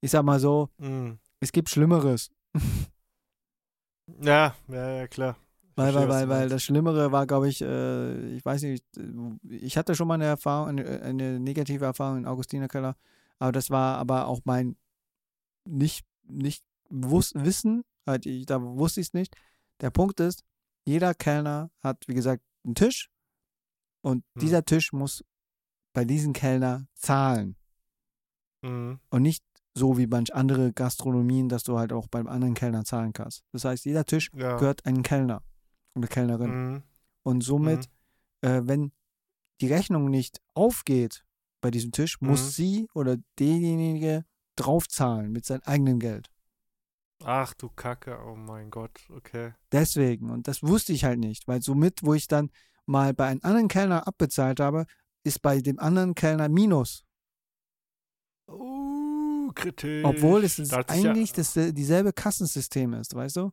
ich sag mal so, mhm. es gibt Schlimmeres. <laughs> ja, ja, ja, klar. Weil, weil, weil, weil das Schlimmere war, glaube ich, äh, ich weiß nicht, ich hatte schon mal eine Erfahrung, eine, eine negative Erfahrung in Augustinerkeller, aber das war aber auch mein nicht, nicht Wissen, halt, ich, da wusste ich es nicht. Der Punkt ist, jeder Kellner hat, wie gesagt, einen Tisch und hm. dieser Tisch muss bei diesem Kellner zahlen. Mhm. Und nicht so wie manch andere Gastronomien, dass du halt auch beim anderen Kellner zahlen kannst. Das heißt, jeder Tisch ja. gehört einem Kellner eine Kellnerin. Mhm. Und somit, mhm. äh, wenn die Rechnung nicht aufgeht bei diesem Tisch, muss mhm. sie oder derjenige draufzahlen mit seinem eigenen Geld. Ach du Kacke, oh mein Gott, okay. Deswegen, und das wusste ich halt nicht, weil somit, wo ich dann mal bei einem anderen Kellner abbezahlt habe, ist bei dem anderen Kellner Minus. Uh, kritisch. Obwohl es eigentlich ja, das, dieselbe Kassensystem ist, weißt du?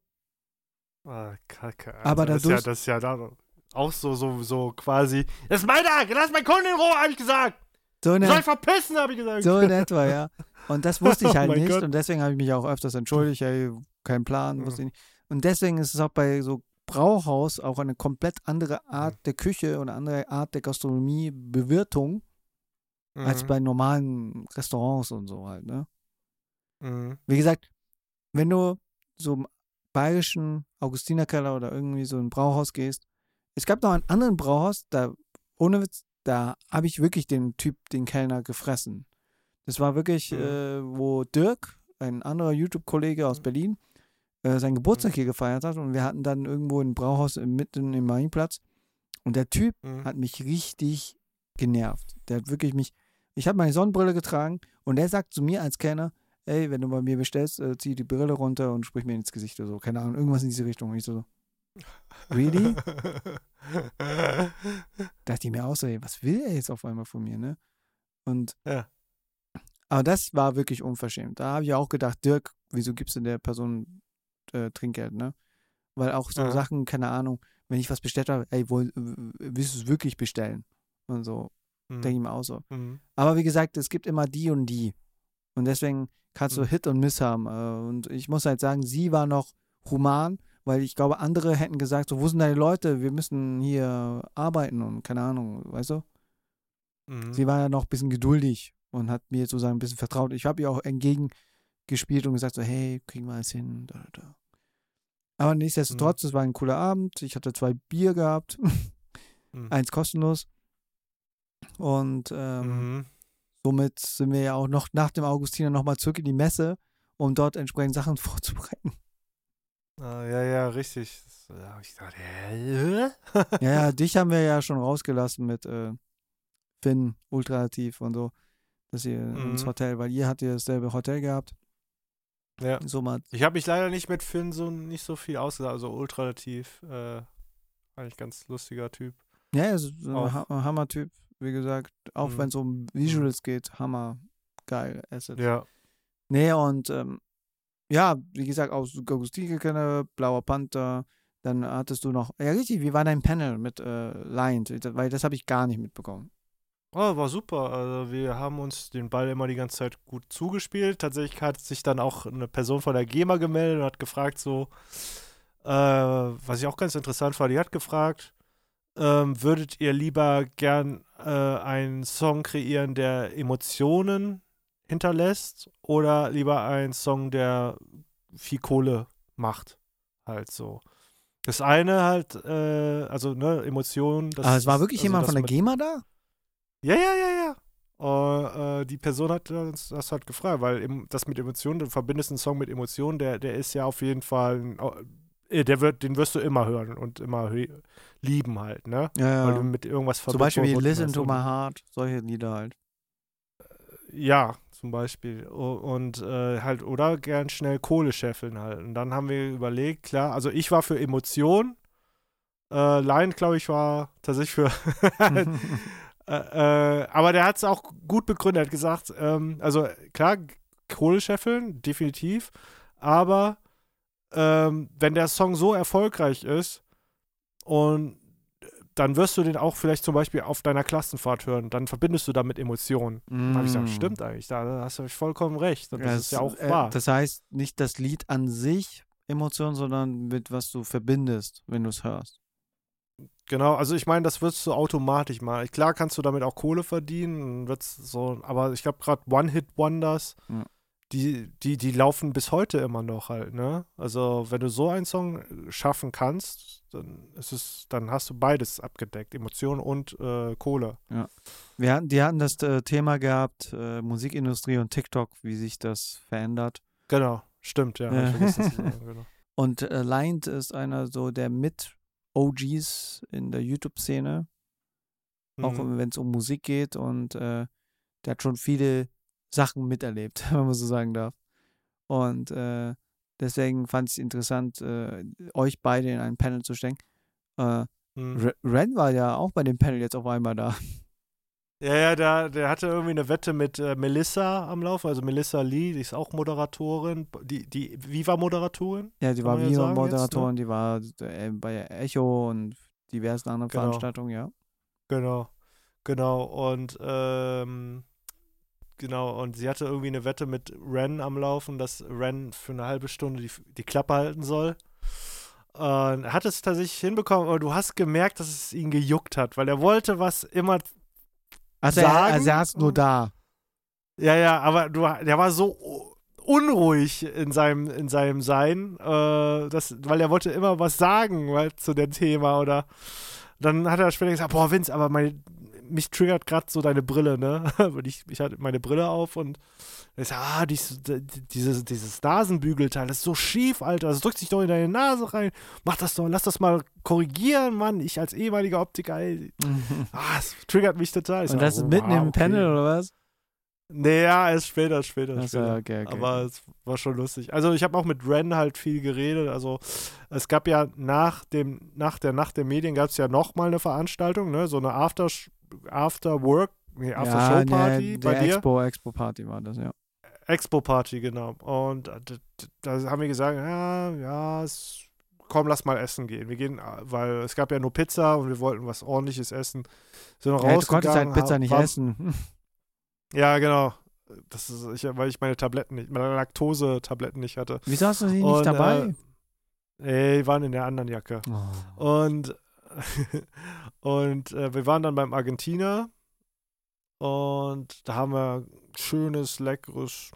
Ah, Kacke. Alter. Aber das, ist ja, das ist ja da auch so, so, so quasi. Das ist mein Tag, lass meinen Kunden in Ruhe, hab ich gesagt. So in soll verpissen, habe ich gesagt. So in etwa, ja. Und das <laughs> wusste ich oh halt oh nicht Gott. und deswegen habe ich mich auch öfters entschuldigt, hey, kein Plan, wusste ich nicht. Und deswegen ist es auch bei so Brauhaus auch eine komplett andere Art mhm. der Küche und eine andere Art der Gastronomie, Bewirtung, mhm. als bei normalen Restaurants und so halt, ne? Mhm. Wie gesagt, wenn du so bayerischen Augustinerkeller oder irgendwie so ein Brauhaus gehst. Es gab noch einen anderen Brauhaus, da, ohne Witz, da habe ich wirklich den Typ, den Kellner gefressen. Das war wirklich, mhm. äh, wo Dirk, ein anderer YouTube-Kollege aus mhm. Berlin, äh, seinen Geburtstag mhm. hier gefeiert hat und wir hatten dann irgendwo ein Brauhaus mitten im Marienplatz und der Typ mhm. hat mich richtig genervt. Der hat wirklich mich, Ich habe meine Sonnenbrille getragen und der sagt zu mir als Kenner, ey, wenn du bei mir bestellst, äh, zieh die Brille runter und sprich mir ins Gesicht oder so. Keine Ahnung, irgendwas in diese Richtung. Und ich so, really? <laughs> dachte ich mir auch so, ey, was will er jetzt auf einmal von mir, ne? Und Ja. aber das war wirklich unverschämt. Da habe ich auch gedacht, Dirk, wieso gibst du der Person äh, Trinkgeld, ne? Weil auch so Ja. Sachen, keine Ahnung, wenn ich was bestellt habe, ey, wohl, willst du es wirklich bestellen? Und so, Mhm. denke ich mir auch so. Mhm. Aber wie gesagt, es gibt immer die und die. Und deswegen kannst du Mhm. Hit und Miss haben. Äh, Und ich muss halt sagen, sie war noch human, weil ich glaube, andere hätten gesagt, so, wo sind deine Leute? Wir müssen hier arbeiten und keine Ahnung, weißt du? Mhm. Sie war ja noch ein bisschen geduldig und hat mir sozusagen ein bisschen vertraut. Ich habe ihr auch entgegengespielt und gesagt, so, hey, kriegen wir es hin. Da, da. Aber nichtsdestotrotz, es war ein cooler Abend. Ich hatte zwei Bier gehabt, <laughs> Mhm. eins kostenlos. Und ähm, Mhm. Somit sind wir ja auch noch nach dem Augustiner nochmal zurück in die Messe, um dort entsprechend Sachen <laughs> vorzubereiten. Ah, ja, ja, richtig. Das, da habe ich gedacht, hä? Ja, ja, <laughs> dich haben wir ja schon rausgelassen mit äh, Finn, ultrativ und so, dass ihr ins Mhm. Hotel, weil ihr habt ja dasselbe Hotel gehabt. ja. Somit, Ich habe mich leider nicht mit Finn so nicht so viel ausgesagt, also ultralativ. Äh, eigentlich ganz lustiger Typ. ja, er ist so ein Hammer-Typ, wie gesagt, auch Mhm. wenn es um Visuals geht, Hammer, geil, Asset. Ja. Nee, und ähm, ja, wie gesagt, aus Augustinke, Blauer Panther, dann hattest du noch, ja richtig, wie war dein Panel mit äh, Lions? Weil das habe ich gar nicht mitbekommen. Oh, war super. Also wir haben uns den Ball immer die ganze Zeit gut zugespielt. Tatsächlich hat sich dann auch eine Person von der GEMA gemeldet und hat gefragt, so, äh, was ich auch ganz interessant war, die hat gefragt, ähm, würdet ihr lieber gern äh, einen Song kreieren, der Emotionen hinterlässt oder lieber einen Song, der viel Kohle macht? Halt so. Das eine halt, äh, also ne, Emotionen. Das, Aber es war wirklich also jemand von der GEMA da? ja, ja, ja, ja. Äh, die Person hat uns das halt gefragt, weil das mit Emotionen, du verbindest einen Song mit Emotionen, der, der ist ja auf jeden Fall, ein, der wird, den wirst du immer hören und immer lieben halt, ne? Ja, Weil du mit irgendwas Zum Beispiel wie verbunden Listen to My Heart, solche Lieder halt. Ja, zum Beispiel. Und äh, halt, oder gern schnell Kohle scheffeln halt. Und dann haben wir überlegt, klar, also ich war für Emotionen. Äh, Lion, glaube ich, war tatsächlich für <laughs> <laughs> Äh, äh, aber der hat es auch gut begründet. Hat gesagt, ähm, also klar, Kohle scheffeln, definitiv. Aber ähm, wenn der Song so erfolgreich ist und dann wirst du den auch vielleicht zum Beispiel auf deiner Klassenfahrt hören, dann verbindest du damit Emotionen. Da habe ich gesagt, Mm. stimmt eigentlich, da hast du vollkommen recht. Und das ist ja auch äh, wahr. Das heißt, nicht das Lied an sich Emotion, sondern mit was du verbindest, wenn du es hörst. Genau, also ich meine, das wirst du automatisch mal. Klar kannst du damit auch Kohle verdienen, wird's so, aber ich glaube gerade One-Hit-Wonders, Ja. Die, die, die laufen bis heute immer noch halt, ne? Also wenn du so einen Song schaffen kannst, dann ist es, dann hast du beides abgedeckt, Emotion und äh, Kohle. Wir hatten, die hatten das äh, Thema gehabt, äh, Musikindustrie und TikTok, wie sich das verändert. Genau, stimmt, ja. Ja. sagen, <laughs> genau. Und äh, Lions ist einer so der Mit-OGs in der YouTube-Szene, auch Mhm. wenn es um Musik geht und äh, der hat schon viele Sachen miterlebt, <laughs> wenn man so sagen darf. Und äh, deswegen fand ich es interessant, äh, euch beide in ein Panel zu stecken. Äh, Mhm. Re- Ren war ja auch bei dem Panel jetzt auf einmal da. Ja, ja, der, der hatte irgendwie eine Wette mit äh, Melissa am Laufen, also Melissa Lee, die ist auch Moderatorin, die, die Viva-Moderatorin. Ja, die war Viva-Moderatorin, die war äh, bei Echo und diversen anderen Genau. Veranstaltungen, ja. Genau, genau. Und ähm, genau, und sie hatte irgendwie eine Wette mit Ren am Laufen, dass Ren für eine halbe Stunde die, die Klappe halten soll. Und er hat es tatsächlich hinbekommen, aber du hast gemerkt, dass es ihn gejuckt hat, weil er wollte was immer. Also er, Sagen? er saß nur da. Ja, ja, aber du, der war so unruhig in seinem, in seinem Sein, äh, das, weil er wollte immer was sagen weil, zu dem Thema oder dann hat er später gesagt, boah Vince, aber mein, mich triggert gerade so deine Brille, ne? <laughs> Und ich, ich hatte meine Brille auf und ich ah, dies, dieses, dieses Nasenbügelteil, das ist so schief, Alter, das drückt sich doch in deine Nase rein. Mach das doch, lass das mal korrigieren, Mann. Ich als ehemaliger Optiker, ey, <laughs> ah, es triggert mich total. Ich Und sag, das ist oh, mitten wow, im okay. Panel oder was? Nee, ja, erst später, später, Ach so, später. okay, okay. Aber es war schon lustig. Also ich habe auch mit Ren halt viel geredet. Also es gab ja nach dem, nach der Nacht der Medien gab es ja nochmal eine Veranstaltung, ne? So eine After, After Work, nee, After ja, Show Party der, bei dir. Expo, Expo Party war das, ja. Expo Party, genau. Und äh, da haben wir gesagt, ja, ja, komm, lass mal essen gehen. Wir gehen, äh, weil es gab ja nur Pizza und wir wollten was ordentliches essen. Sind noch ja du konntest halt Pizza nicht waren- essen. <laughs> Ja, genau. Das ist, ich, weil ich meine Tabletten nicht, meine Laktose-Tabletten nicht hatte. Wieso hast du sie nicht Und, dabei? Äh, die waren in der anderen Jacke. Oh. Und, <laughs> und äh, wir waren dann beim Argentiner und da haben wir schönes, leckeres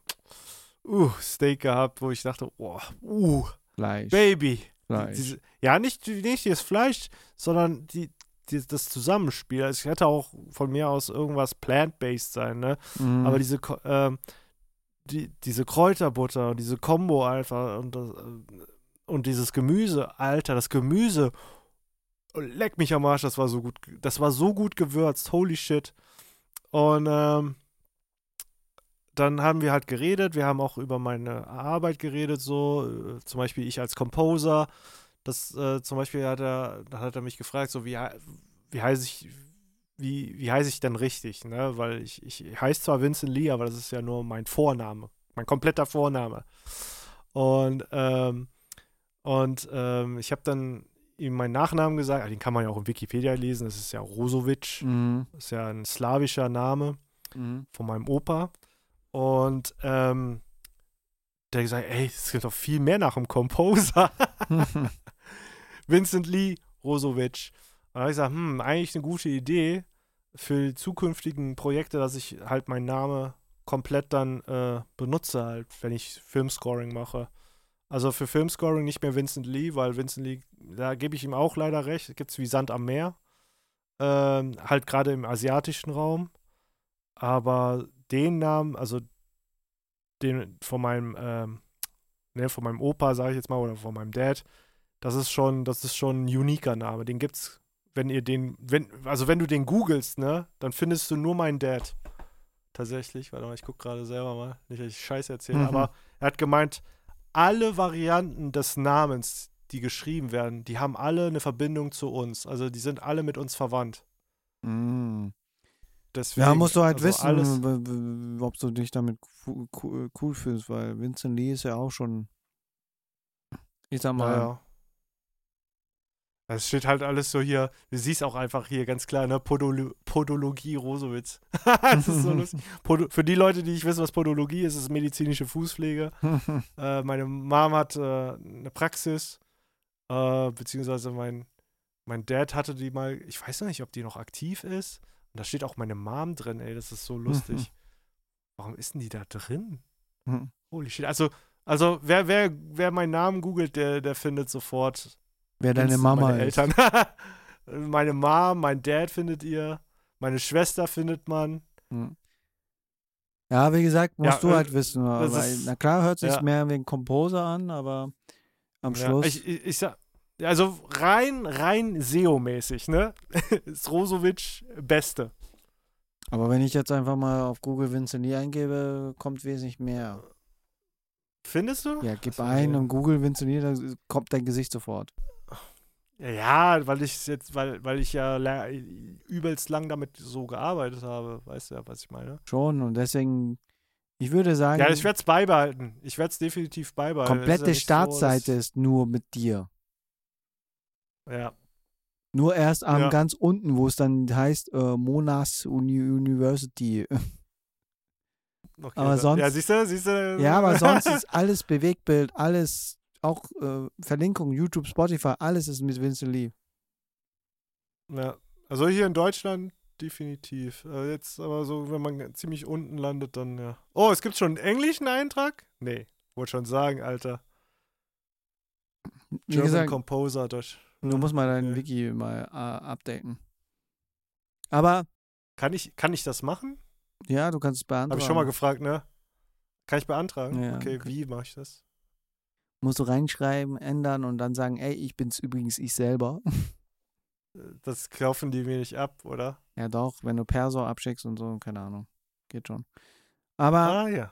uh, Steak gehabt, wo ich dachte, oh, uh, Fleisch. Baby. Fleisch. Diese, ja, nicht, nicht das Fleisch, sondern die, die, das Zusammenspiel. Also es hätte auch von mir aus irgendwas plant-based sein, ne? Mhm. Aber diese, ähm, die, diese Kräuterbutter und diese Kombo einfach und, das, äh, und dieses Gemüse, Alter, das Gemüse, leck mich am Arsch, das war so gut, das war so gut gewürzt, holy shit. Und ähm, dann haben wir halt geredet, wir haben auch über meine Arbeit geredet, so, äh, zum Beispiel ich als Composer, das äh, zum Beispiel hat er, da hat er mich gefragt, so wie, wie heiße ich, wie, wie heiße ich denn richtig, ne? Weil ich, ich heiße zwar Vincent Lee, aber das ist ja nur mein Vorname, mein kompletter Vorname. Und, ähm, und ähm, ich habe dann ihm meinen Nachnamen gesagt, ah, den kann man ja auch in Wikipedia lesen, das ist ja Rosovic, Mhm. das ist ja ein slawischer Name Mhm. von meinem Opa. Und ähm, der hat gesagt, ey, es gibt doch viel mehr nach dem Composer. <laughs> Vincent Lee Rosovic. Und da habe ich gesagt, hm, eigentlich eine gute Idee für die zukünftigen Projekte, dass ich halt meinen Namen komplett dann äh, benutze, halt, wenn ich Filmscoring mache. Also für Filmscoring nicht mehr Vincent Lee, weil Vincent Lee, da gebe ich ihm auch leider recht, gibt es wie Sand am Meer. Ähm, halt gerade im asiatischen Raum. Aber den Namen, also den von meinem, ähm, ne, von meinem Opa, sage ich jetzt mal, oder von meinem Dad, das ist schon, das ist schon ein uniker Name. Den gibt's, wenn ihr den, wenn, also wenn du den googelst, ne, dann findest du nur meinen Dad. Tatsächlich, warte mal, ich gucke gerade selber mal, nicht, dass ich Scheiße erzähle, Mhm. aber er hat gemeint, alle Varianten des Namens, die geschrieben werden, die haben alle eine Verbindung zu uns. Also die sind alle mit uns verwandt. Mhm. Deswegen, Ja, musst du halt also wissen, ob du dich damit cool fühlst, weil Vincent Lee ist ja auch schon, ich sag mal, Naja. Es steht halt alles so hier, du siehst auch einfach hier ganz klar, ne, Podolo Podologie Rosowitz. <laughs> das ist so <laughs> lustig. Podo für die Leute, die nicht wissen, was Podologie ist, ist medizinische Fußpflege. <laughs> Äh, meine Mom hat äh, eine Praxis, äh, beziehungsweise mein, mein Dad hatte die mal, ich weiß noch nicht, ob die noch aktiv ist. Und da steht auch meine Mom drin, ey, das ist so lustig. Warum ist denn die da drin? Mhm. Holy shit. Also, also wer, wer, wer meinen Namen googelt, der, der findet sofort wer deine Mama meine ist. Eltern. <laughs> meine Mom, mein Dad findet ihr, meine Schwester findet man. Mhm. Ja, wie gesagt, musst Ja, du äh, halt wissen, weil, ist- na klar hört sich ja. mehr wie ein Composer an, aber am Ja, Schluss, ich, ich, ich sag, also rein, rein SEO-mäßig, ne? <laughs> ist Rosovic Beste. aber wenn ich jetzt einfach mal auf Google Vincent eingebe, kommt wesentlich mehr. Findest du? Ja, gib ein und Google Vincent Lee, da kommt dein Gesicht sofort. Ja, weil ich jetzt, weil, weil ich ja la- übelst lang damit so gearbeitet habe, weißt du ja, was ich meine? Schon und deswegen, ich würde sagen, Ja, ich werde es beibehalten. Ich werde es definitiv beibehalten. Es ist ja komplette so, Startseite dass- ist nur mit dir. Ja. Nur erst am Ja. ganz unten, wo es dann heißt äh, Monash Uni University. Okay, Aber sonst- Ja, siehst du, siehst du? ja, aber sonst ist alles Bewegtbild, alles, auch äh, Verlinkung, YouTube, Spotify, alles ist mit Vincent Lee. Ja, also hier in Deutschland definitiv. Äh, jetzt aber so, wenn man ziemlich unten landet, dann ja. Oh, es gibt schon einen englischen Eintrag? Nee, wollte schon sagen, Alter. Wie German gesagt, Composer Deutsch. du musst mal dein okay. Wiki mal äh, updaten. Aber Kann ich, kann ich das machen? ja, du kannst es beantworten. Habe ich schon mal gefragt, ne? Kann ich beantragen? Ja, okay, okay. wie mache ich das? Musst du reinschreiben, ändern und dann sagen, ey, ich bin's übrigens ich selber. Äh, Das kaufen die mir nicht ab, oder? ja doch, wenn du Perso abschickst und so, keine Ahnung. Geht schon. Aber, Ah ja.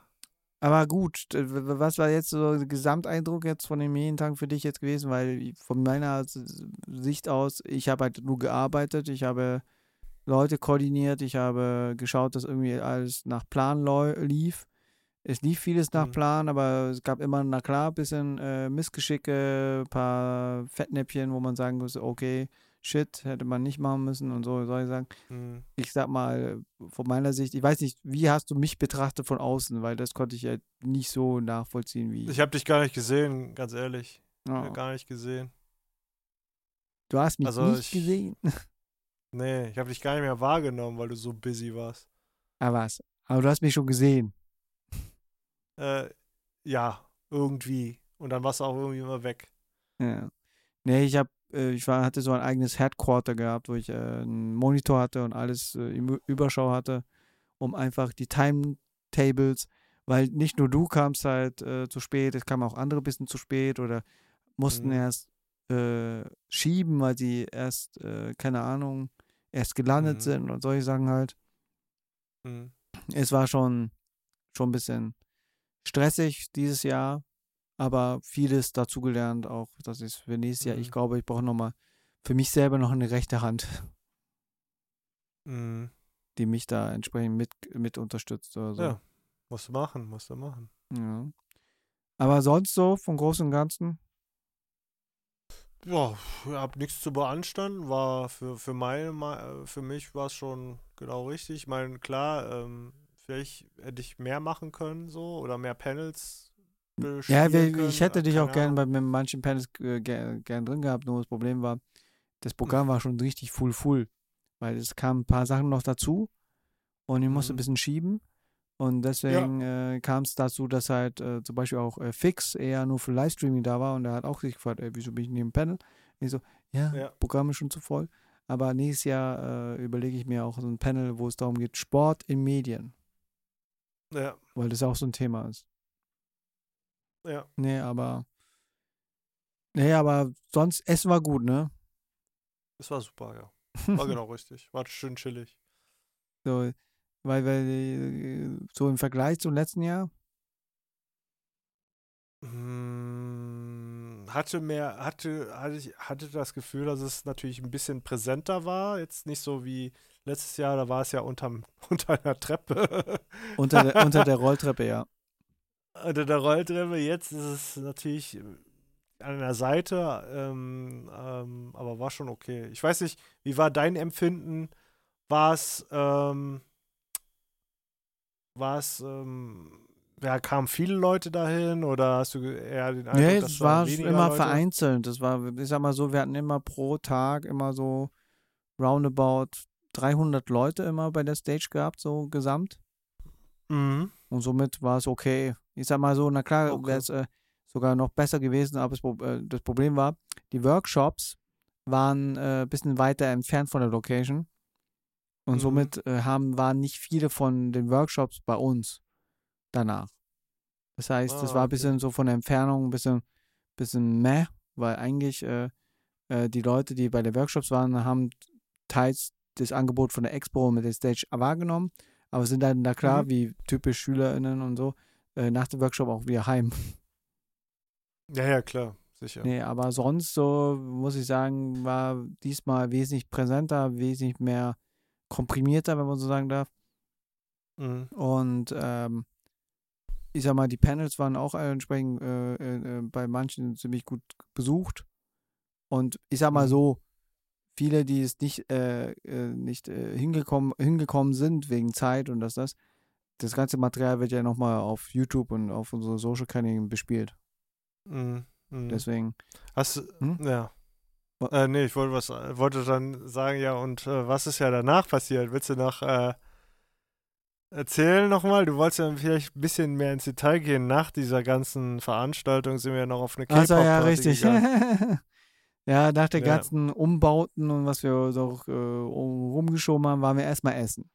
aber gut, was war jetzt so der Gesamteindruck jetzt von den Medientagen für dich jetzt gewesen? Weil von meiner Sicht aus, ich habe halt nur gearbeitet, ich habe Leute koordiniert, ich habe geschaut, dass irgendwie alles nach Plan lief. Es lief vieles nach Mhm. Plan, aber es gab immer, na klar, ein bisschen äh, Missgeschicke, paar Fettnäpfchen, wo man sagen muss, okay, shit, hätte man nicht machen müssen und so, soll ich sagen. Hm. Ich sag mal, von meiner Sicht, ich weiß nicht, wie hast du mich betrachtet von außen, weil das konnte ich ja nicht so nachvollziehen wie. Ich habe dich gar nicht gesehen, ganz ehrlich. Ja. Gar nicht gesehen. Du hast mich Also nicht ich- gesehen. <laughs> Nee, ich habe dich gar nicht mehr wahrgenommen, weil du so busy warst. Aber was? Aber du hast mich schon gesehen. Äh, ja, irgendwie. Und dann warst du auch irgendwie immer weg. Ja. Nee, ich hab, äh, ich war, hatte so ein eigenes Headquarter gehabt, wo ich äh, einen Monitor hatte und alles äh, im Überschau hatte, um einfach die Timetables, weil nicht nur du kamst halt äh, zu spät, es kamen auch andere ein bisschen zu spät oder mussten Mhm. erst äh, schieben, weil sie erst, äh, keine Ahnung, erst gelandet Mhm. sind und solche Sachen halt. Hm. Es war schon, schon ein bisschen stressig dieses Jahr, aber vieles dazugelernt, auch das ist für nächstes Jahr. Ich Mhm. glaube, ich brauche nochmal für mich selber noch eine rechte Hand, Hm. die mich da entsprechend mit, mit unterstützt oder so. Ja, musst du machen, musst du machen. Ja. Aber sonst so, vom Großen und Ganzen, Ja, ich hab nichts zu beanstanden. War für, für, meine, Ma- für mich war es schon genau richtig. Ich meine, klar, ähm, vielleicht hätte ich mehr machen können, so, oder mehr Panels ja, wir, ich hätte dich auch gerne bei manchen Panels äh, ger- gern drin gehabt, nur das Problem war, das Programm war schon richtig full full, weil es kamen ein paar Sachen noch dazu und ich musste ein Mhm. bisschen schieben und deswegen äh, kam es dazu, dass halt äh, zum Beispiel auch äh, Fix eher nur für Livestreaming da war und er hat auch sich gefragt, ey, wieso bin ich neben dem Panel? Und ich so, ja, Ja. Programm ist schon zu voll, aber nächstes Jahr äh, überlege ich mir auch so ein Panel, wo es darum geht, Sport in Medien, Ja, weil das auch so ein Thema ist. ja. Nee, aber. Nee, aber sonst, Essen war gut, ne? Das war super, ja. <laughs> War genau richtig. War schön chillig. So, weil, weil, äh, so im Vergleich zum letzten Jahr, Hm, hatte mehr, hatte, hatte ich hatte das Gefühl, dass es natürlich ein bisschen präsenter war. Jetzt nicht so wie letztes Jahr, da war es ja unterm, <laughs> unter einer Treppe. unter der, unter der <laughs> Rolltreppe, ja. unter der Rolltreppe. Jetzt ist es natürlich an der Seite, ähm, ähm, aber war schon okay. Ich weiß nicht, wie war dein Empfinden? War es, ähm, war es, ähm, ja, kamen viele Leute dahin oder hast du eher den Eindruck, Nee, dass es war immer Leute? vereinzelt. Das war, ich sag mal so, wir hatten immer pro Tag immer so roundabout 300 Leute immer bei der Stage gehabt, so gesamt. Mhm. Und somit war es okay. Ich sag mal so, na klar, Okay. wäre es äh, sogar noch besser gewesen, aber das, Pro- äh, das Problem war, die Workshops waren äh, ein bisschen weiter entfernt von der Location. Und Mhm. somit äh, haben, waren nicht viele von den Workshops bei uns danach. Das heißt, das Ah, war ein okay. bisschen so von der Entfernung ein bisschen, bisschen meh, weil eigentlich äh, äh, die Leute, die bei den Workshops waren, haben teils das Angebot von der Expo mit der Stage wahrgenommen, aber sind dann da klar, Mhm. wie typisch SchülerInnen und so, äh, nach dem Workshop auch wieder heim. Ja, ja, klar, sicher. Nee, aber sonst so, muss ich sagen, war diesmal wesentlich präsenter, wesentlich mehr komprimierter, wenn man so sagen darf. Mhm. Und ähm, ich sag mal, die Panels waren auch entsprechend äh, äh, äh, bei manchen ziemlich gut besucht. Und ich sag mal Mhm. so, viele, die es nicht, äh, äh, nicht äh, hingekommen, hingekommen sind wegen Zeit und das, das, das ganze Material wird ja nochmal auf YouTube und auf unsere Social-Kanälen bespielt. Mhm. Mhm. Deswegen, Hast du, Hm? ja. Äh, nee, ich wollte was, wollte dann sagen, ja, und äh, was ist ja danach passiert? Willst du noch äh, erzählen nochmal? Du wolltest ja vielleicht ein bisschen mehr ins Detail gehen. Nach dieser ganzen Veranstaltung sind wir ja noch auf eine also ja, K-Pop-Party richtig. gegangen. <laughs> ja, nach der Ja. ganzen Umbauten und was wir so äh, rumgeschoben haben, waren wir erstmal essen.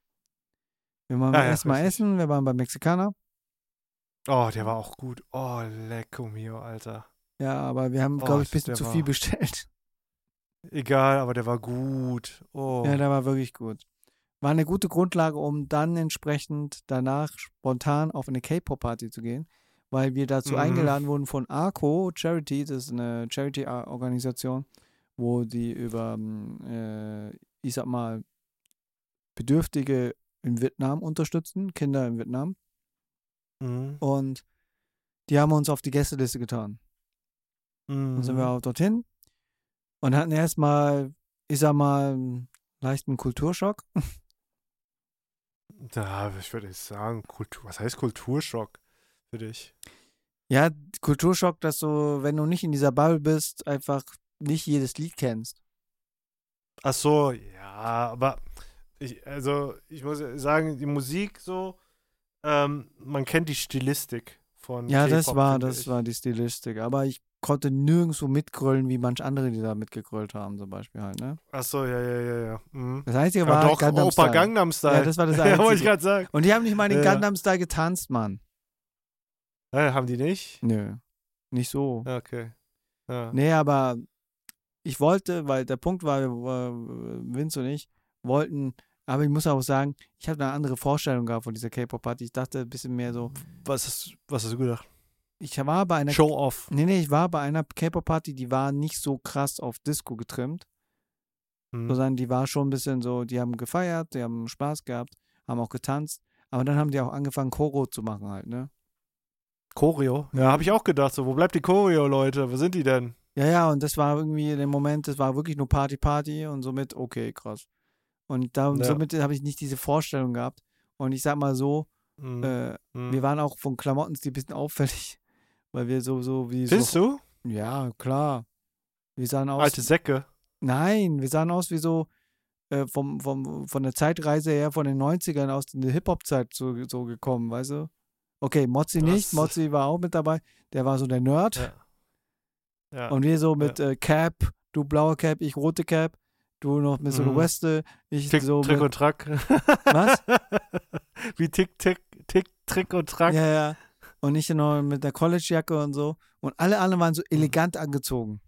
Wir waren Ah ja, erstmal essen, wir waren beim Mexikaner. Oh, der war auch gut. Oh, lecco mio, Alter. Ja, aber wir haben, Oh, glaube ich, ein bisschen zu war- viel bestellt. Egal, aber der war gut. Oh. Ja, der war wirklich gut. war eine gute Grundlage, um dann entsprechend danach spontan auf eine K-Pop-Party zu gehen, weil wir dazu Mhm. eingeladen wurden von ARCO Charity, das ist eine Charity-Organisation, wo die über, ähm, äh, ich sag mal, Bedürftige in Vietnam unterstützen, Kinder in Vietnam. Mhm. Und die haben uns auf die Gästeliste getan. Mhm. Dann sind wir auch dorthin und hatten erstmal, ich sag mal, einen leichten Kulturschock. Ja, ich würde sagen, Kultur, was heißt Kulturschock für dich? Ja, Kulturschock, dass du, wenn du nicht in dieser Bubble bist, einfach nicht jedes Lied kennst. Ach so, ja, aber ich, also ich muss sagen, die Musik so, ähm, man kennt die Stilistik von Ja, das war, das ich. war die Stilistik. Aber ich konnte nirgendwo mitgrölen, wie manche andere, die da mitgegrölt haben, zum Beispiel halt, ne? Ach so, ja, ja, ja, ja. Mhm. Das Einzige Ja, war doch, Gangnam Opa Style. Gangnam Style. Ja, das war das <laughs> ja, wollte ich Einzige. gerade sagen. Und die haben nicht mal den Ja. Gangnam Style getanzt, Mann. Ja, haben die nicht? Nö, nicht so. Ja, okay. Ja. Nee, aber ich wollte, weil der Punkt war, wir- Vince und ich wollten, aber ich muss auch sagen, ich habe eine andere Vorstellung gehabt von dieser K-Pop-Party. Ich dachte ein bisschen mehr so, Was, hast, was hast du gedacht? ich war bei einer Show off. Nee, nee, ich war bei einer K-Pop-Party, die war nicht so krass auf Disco getrimmt, Mhm. sondern die war schon ein bisschen so, die haben gefeiert, die haben Spaß gehabt, haben auch getanzt, aber dann haben die auch angefangen, Choro zu machen halt, ne? Choreo? Ja, habe ich auch gedacht. So, wo bleibt die Choreo, Leute? Wo sind die denn? Ja, ja, und das war irgendwie in dem Moment, das war wirklich nur Party, Party und somit, okay, krass. Und da, Ja. somit habe ich nicht diese Vorstellung gehabt. Und ich sag mal so, Mhm. äh, Mhm. wir waren auch von Klamotten ein bisschen auffällig, <laughs> weil wir so, so wie Findest so. du? Ja, klar. Wir sahen aus. Alte Säcke. Nein, wir sahen aus wie so äh, vom, vom, von der Zeitreise her von den 90ern aus in die Hip-Hop-Zeit so, so gekommen, weißt du? Okay, Mozzi nicht, Mozzi war auch mit dabei, der war so der Nerd. Ja. Ja. Und wir so mit äh, Cap, du blaue Cap, ich rote Cap, du noch mit so Mhm. Weste, ich Tick, so Trick mit, und Track. <laughs> Was? <laughs> Wie Tick, Tick, Tick, Trick und Track. ja, ja. Und ich noch mit der College-Jacke und so. Und alle anderen waren so Mhm. elegant angezogen.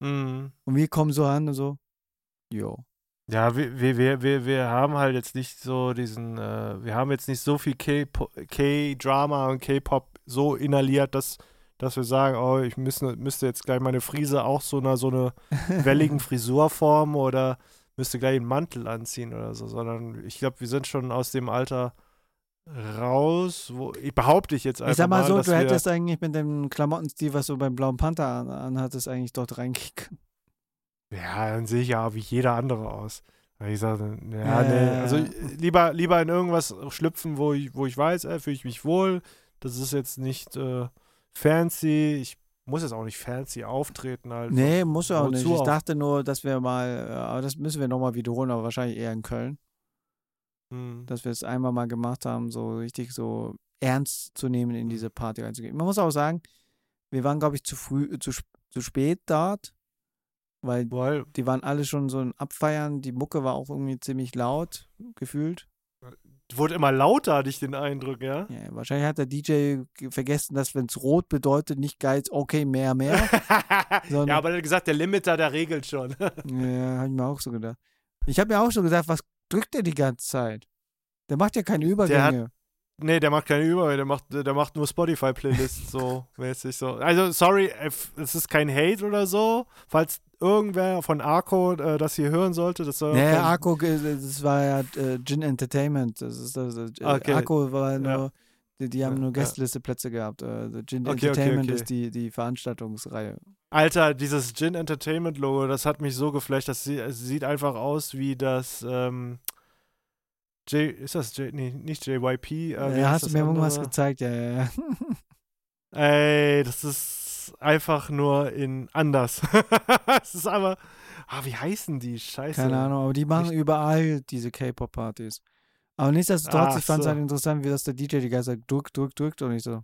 Mhm. Und wir kommen so an und so, jo. Ja, wir, wir, wir, wir, haben halt jetzt nicht so diesen, äh, wir haben jetzt nicht so viel K-Drama und K-Pop so inhaliert, dass, dass wir sagen, oh, ich müsste, müsste jetzt gleich meine Frise auch so einer so eine <laughs> welligen Frisur formen oder müsste gleich einen Mantel anziehen oder so, sondern ich glaube, wir sind schon aus dem Alter raus, wo ich behaupte ich jetzt einfach Ich sag mal so, dass du hättest eigentlich mit dem Klamottenstil, was du beim Blauen Panther an, anhattest, eigentlich dort reingehen können. Ja, dann sehe ich ja wie jeder andere aus. Ich sage, ja, Ja, nee, ja, also ja. lieber, lieber in irgendwas schlüpfen, wo ich, wo ich weiß, äh, fühle ich mich wohl. Das ist jetzt nicht äh, fancy. Ich muss jetzt auch nicht fancy auftreten halt. Nee, muss ja auch nicht. Ich auch? dachte nur, dass wir mal, äh, aber das müssen wir nochmal wiederholen, aber wahrscheinlich eher in Köln, Hm. dass wir es einmal mal gemacht haben, so richtig so ernst zu nehmen, in diese Party reinzugehen. Man muss auch sagen, wir waren, glaube ich, zu früh, äh, zu, zu spät dort, weil Weil, die waren alle schon so ein Abfeiern. Die Mucke war auch irgendwie ziemlich laut gefühlt. wurde immer lauter, hatte ich den Eindruck, ja. Ja, wahrscheinlich hat der DJ ge- vergessen, dass wenn es rot bedeutet, nicht geil, okay, mehr, mehr. <laughs> Ja, aber er hat gesagt, der Limiter, der regelt schon. <laughs> Ja, hab ich mir auch so gedacht. Ich habe mir auch so gedacht, was drückt der die ganze Zeit? Der macht ja keine Übergänge. Nee, der macht keine Über, der macht, der macht nur Spotify-Playlists so <laughs> mäßig so. Also, sorry, es ist kein Hate oder so. Falls irgendwer von Arco äh, das hier hören sollte, das soll Nee, kein- Akku, das war ja äh, Gin Entertainment. Das ist das. Äh, Okay. Akku war nur, die, die haben Ja, nur ja. Gästelisteplätze gehabt. Äh, the Gin Okay, okay, Entertainment okay. ist die, die Veranstaltungsreihe. Alter, dieses Gin Entertainment Logo, das hat mich so geflasht. Das sie- es sieht einfach aus wie das, ähm, J, ist das J, nee, nicht JYP. Äh, ja, hast du mir irgendwas andere? gezeigt? Ja, ja, ja. <laughs> Ey, das ist einfach nur in anders. <laughs> Es ist aber, ah, wie heißen die? Scheiße. Keine Ahnung, aber die machen Ich- überall diese K-Pop-Partys. Aber nichtsdestotrotz, Ach ich fand es so. halt interessant, wie das der DJ die ganze Zeit drückt, drückt, drückt und ich so.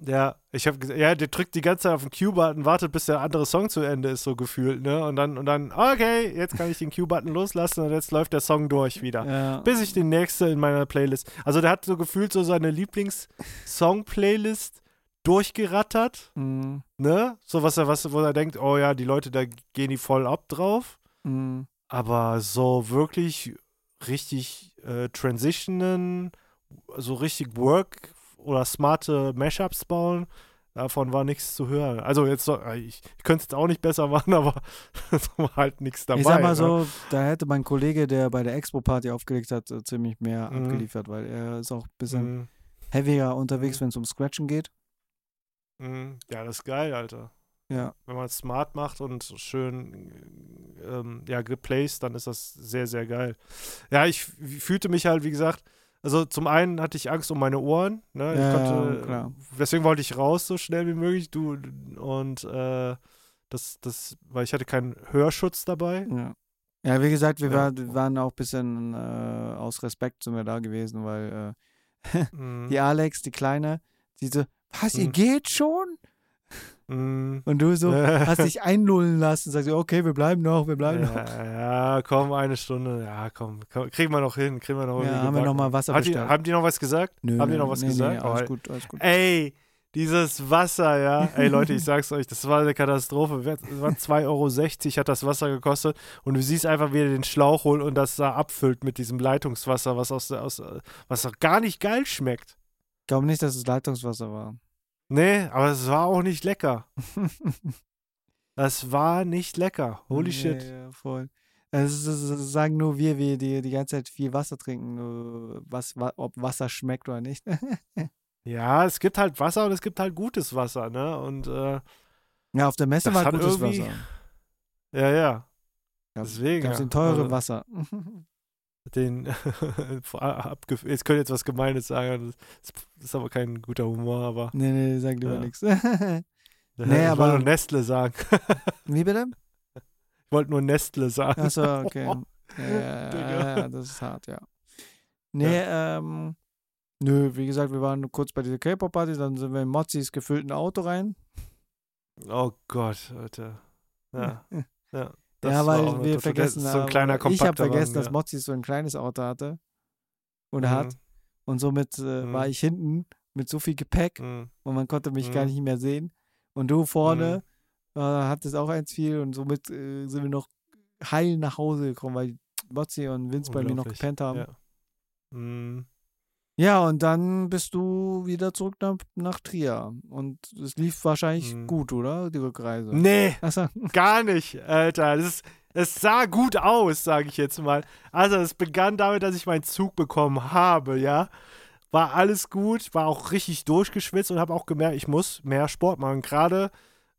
Ja, ich habe ja, der drückt die ganze Zeit auf den Q-Button, wartet, bis der andere Song zu Ende ist, so gefühlt, ne? Und dann, und dann, okay, jetzt kann ich den Q-Button <laughs> loslassen und jetzt läuft der Song durch wieder. Ja. bis ich den nächste in meiner Playlist. Also der hat so gefühlt so seine Lieblings-Song-Playlist durchgerattert, Mhm. ne? So was er, was, wo er denkt, oh ja, die Leute, da gehen die voll ab drauf. Mhm. Aber so wirklich richtig äh, transitionen, so richtig Work oder smarte Mashups bauen. Davon war nichts zu hören. Also jetzt, äh, ich, ich könnte es jetzt auch nicht besser <laughs> machen, aber es war halt nichts dabei. ich sag mal ne? so, da hätte mein Kollege, der bei der Expo-Party aufgelegt hat, äh, ziemlich mehr Mhm. abgeliefert, weil er ist auch ein bisschen Mhm. heavier unterwegs, Mhm. wenn es um Scratchen geht. Mhm. Ja, das ist geil, Alter. Ja. Wenn man es smart macht und schön ähm, ja, geplaced, dann ist das sehr, sehr geil. Ja, ich fühlte mich halt, wie gesagt, also zum einen hatte ich Angst um meine Ohren, ne? Ja, konnte, ja, klar. deswegen wollte ich raus so schnell wie möglich, du und äh, das, das, weil ich hatte keinen Hörschutz dabei. Ja. Ja, wie gesagt, wir, war, wir waren auch ein bisschen äh, aus Respekt sind wir da gewesen, weil äh, <laughs> Mhm. die Alex, die Kleine, die so, was, ihr Mhm. geht schon? Mhm. Und du so, <laughs> hast dich einlullen lassen, sagst du, okay, wir bleiben noch, wir bleiben noch. Ja, ja, komm, eine Stunde. Ja, komm, komm kriegen wir noch hin, kriegen wir noch Ja, haben wir noch mal Wasser Hat die. Haben die noch was gesagt? Nö, haben die noch was nee, gesagt? Nee, alles Oh, gut, alles gut. Ey, dieses Wasser, ja. Ey, Leute, ich <laughs> sag's euch, das war eine Katastrophe. Es war 2,60 Euro hat das Wasser gekostet. Und du siehst einfach, wie er den Schlauch holt und das da abfüllt mit diesem Leitungswasser, was aus, aus was doch gar nicht geil schmeckt. Ich glaube nicht, dass es Leitungswasser war. Nee, aber es war auch nicht lecker. Das war nicht lecker. Holy Nee, shit. Ja, voll. Das sagen nur wir, wir, die die ganze Zeit viel Wasser trinken, äh, was, wa- ob Wasser schmeckt oder nicht. <laughs> Ja, es gibt halt Wasser und es gibt halt gutes Wasser, ne? Und äh, ja, auf der Messe war gutes Wasser. ja, ja. Gab- Deswegen. Gab's ja. den teure Also, Wasser. <laughs> Den <laughs> abgef jetzt könnte ich jetzt was Gemeines sagen. Das ist aber kein guter Humor, aber. nee, nee, sag lieber Ja. nichts. <laughs> ich Nee, wollte aber- nur Nestle sagen. <laughs> Wie bitte? Ich wollte nur Nestle sagen. Achso, okay. Ja, ja, ja, ja, das ist hart, ja. Nee, ähm, nö, wie gesagt, wir waren nur kurz bei dieser K-Pop-Party, dann sind wir in Mozzis gefüllten Auto rein. Oh Gott, Alter. Ja. ja. Das ja, weil wir vergessen so ein haben, kleiner ich habe vergessen, Wagen, dass. Mozzi so ein kleines Auto hatte oder Mhm. hat. Und somit äh, Mhm. war ich hinten mit so viel Gepäck Mhm. und man konnte mich gar Mhm. nicht mehr sehen. Und du vorne äh, hattest auch eins viel und somit äh, sind wir noch heil nach Hause gekommen, weil Mozzi und Vince bei mir noch gepennt haben. Ja. Ja, und dann bist du wieder zurück nach, nach Trier. Und es lief wahrscheinlich Mhm. gut, oder? Die Rückreise. Nee, Achso. gar nicht, Alter. Das ist, es sah gut aus, sage ich jetzt mal. Also, es begann damit, dass ich meinen Zug bekommen habe, ja. War alles gut, war auch richtig durchgeschwitzt und habe auch gemerkt, ich muss mehr Sport machen. Gerade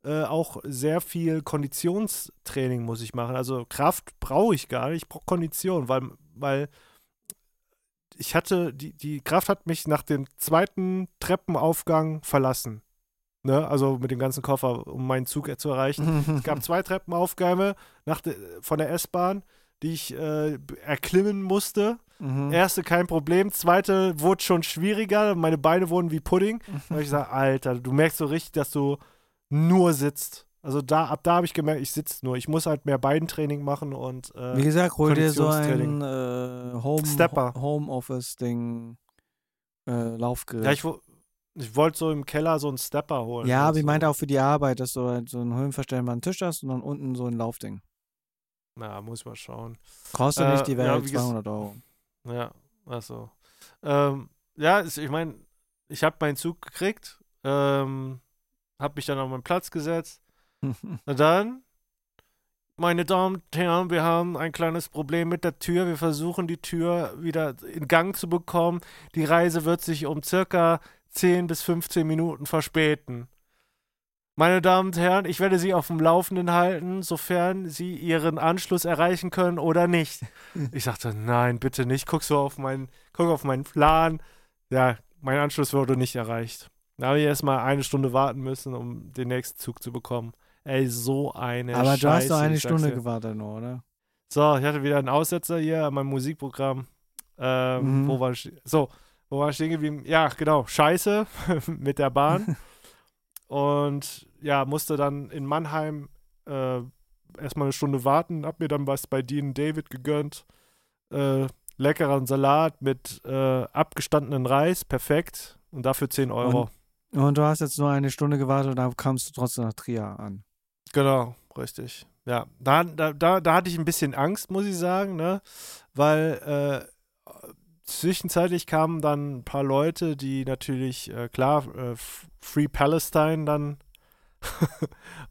äh, auch sehr viel Konditionstraining muss ich machen. Also Kraft brauche ich gar nicht, ich brauche Kondition, weil, weil ich hatte, die, die Kraft hat mich nach dem zweiten Treppenaufgang verlassen. Ne? Also mit dem ganzen Koffer, um meinen Zug zu erreichen. Es gab <laughs> zwei Treppenaufgänge nach de, von der S-Bahn, die ich äh, erklimmen musste. Mhm. Erste kein Problem, zweite wurde schon schwieriger, meine Beine wurden wie Pudding. Da Mhm. habe ich gesagt, Alter, du merkst so richtig, dass du nur sitzt. Also da, ab da habe ich gemerkt, ich sitze nur. Ich muss halt mehr Beintraining machen und äh, Wie gesagt, hol dir so ein äh, Home, Stepper. Homeoffice-Ding, äh, Laufgerät. ja, ich, ich wollte so im Keller so einen Stepper holen. Ja, aber also. ich meinte auch für die Arbeit, dass du halt so einen höhenverstellbaren Tisch hast und dann unten so ein Laufding. Na, muss mal schauen. Kostet Äh, nicht die ja, Welt, ges- 200 Euro. Ja, achso. Ähm, ja, ich meine, ich habe meinen Zug gekriegt, ähm, habe mich dann auf meinen Platz gesetzt. Und dann, meine Damen und Herren, wir haben ein kleines Problem mit der Tür. Wir versuchen die Tür wieder in Gang zu bekommen. Die Reise wird sich um circa 10 bis 15 Minuten verspäten. Meine Damen und Herren, ich werde Sie auf dem Laufenden halten, sofern Sie Ihren Anschluss erreichen können oder nicht. <laughs> Ich sagte, nein, bitte nicht. Guck so auf meinen, guck auf meinen Plan. Ja, mein Anschluss wurde nicht erreicht. Da habe ich erstmal eine Stunde warten müssen, um den nächsten Zug zu bekommen. Ey, so eine Aber Scheiße. du hast doch eine Stunde dir. gewartet nur, oder? So, ich hatte wieder einen Aussetzer hier an meinem Musikprogramm. Ähm, Mhm. Wo war ich? So, wo war ich stehen geblieben? Ja, genau, Scheiße <laughs> mit der Bahn. <laughs> Und ja, musste dann in Mannheim äh, erstmal eine Stunde warten, hab mir dann was bei Dean David gegönnt. Äh, leckeren Salat mit äh, abgestandenen Reis, perfekt. Und dafür 10 Euro. Und du hast jetzt nur eine Stunde gewartet und dann kamst du trotzdem nach Trier an. Genau, richtig. ja. Da, da, da, hatte ich ein bisschen Angst, muss ich sagen, ne? Weil äh, zwischenzeitlich kamen dann ein paar Leute, die natürlich, äh, klar, äh, Free Palestine dann <laughs>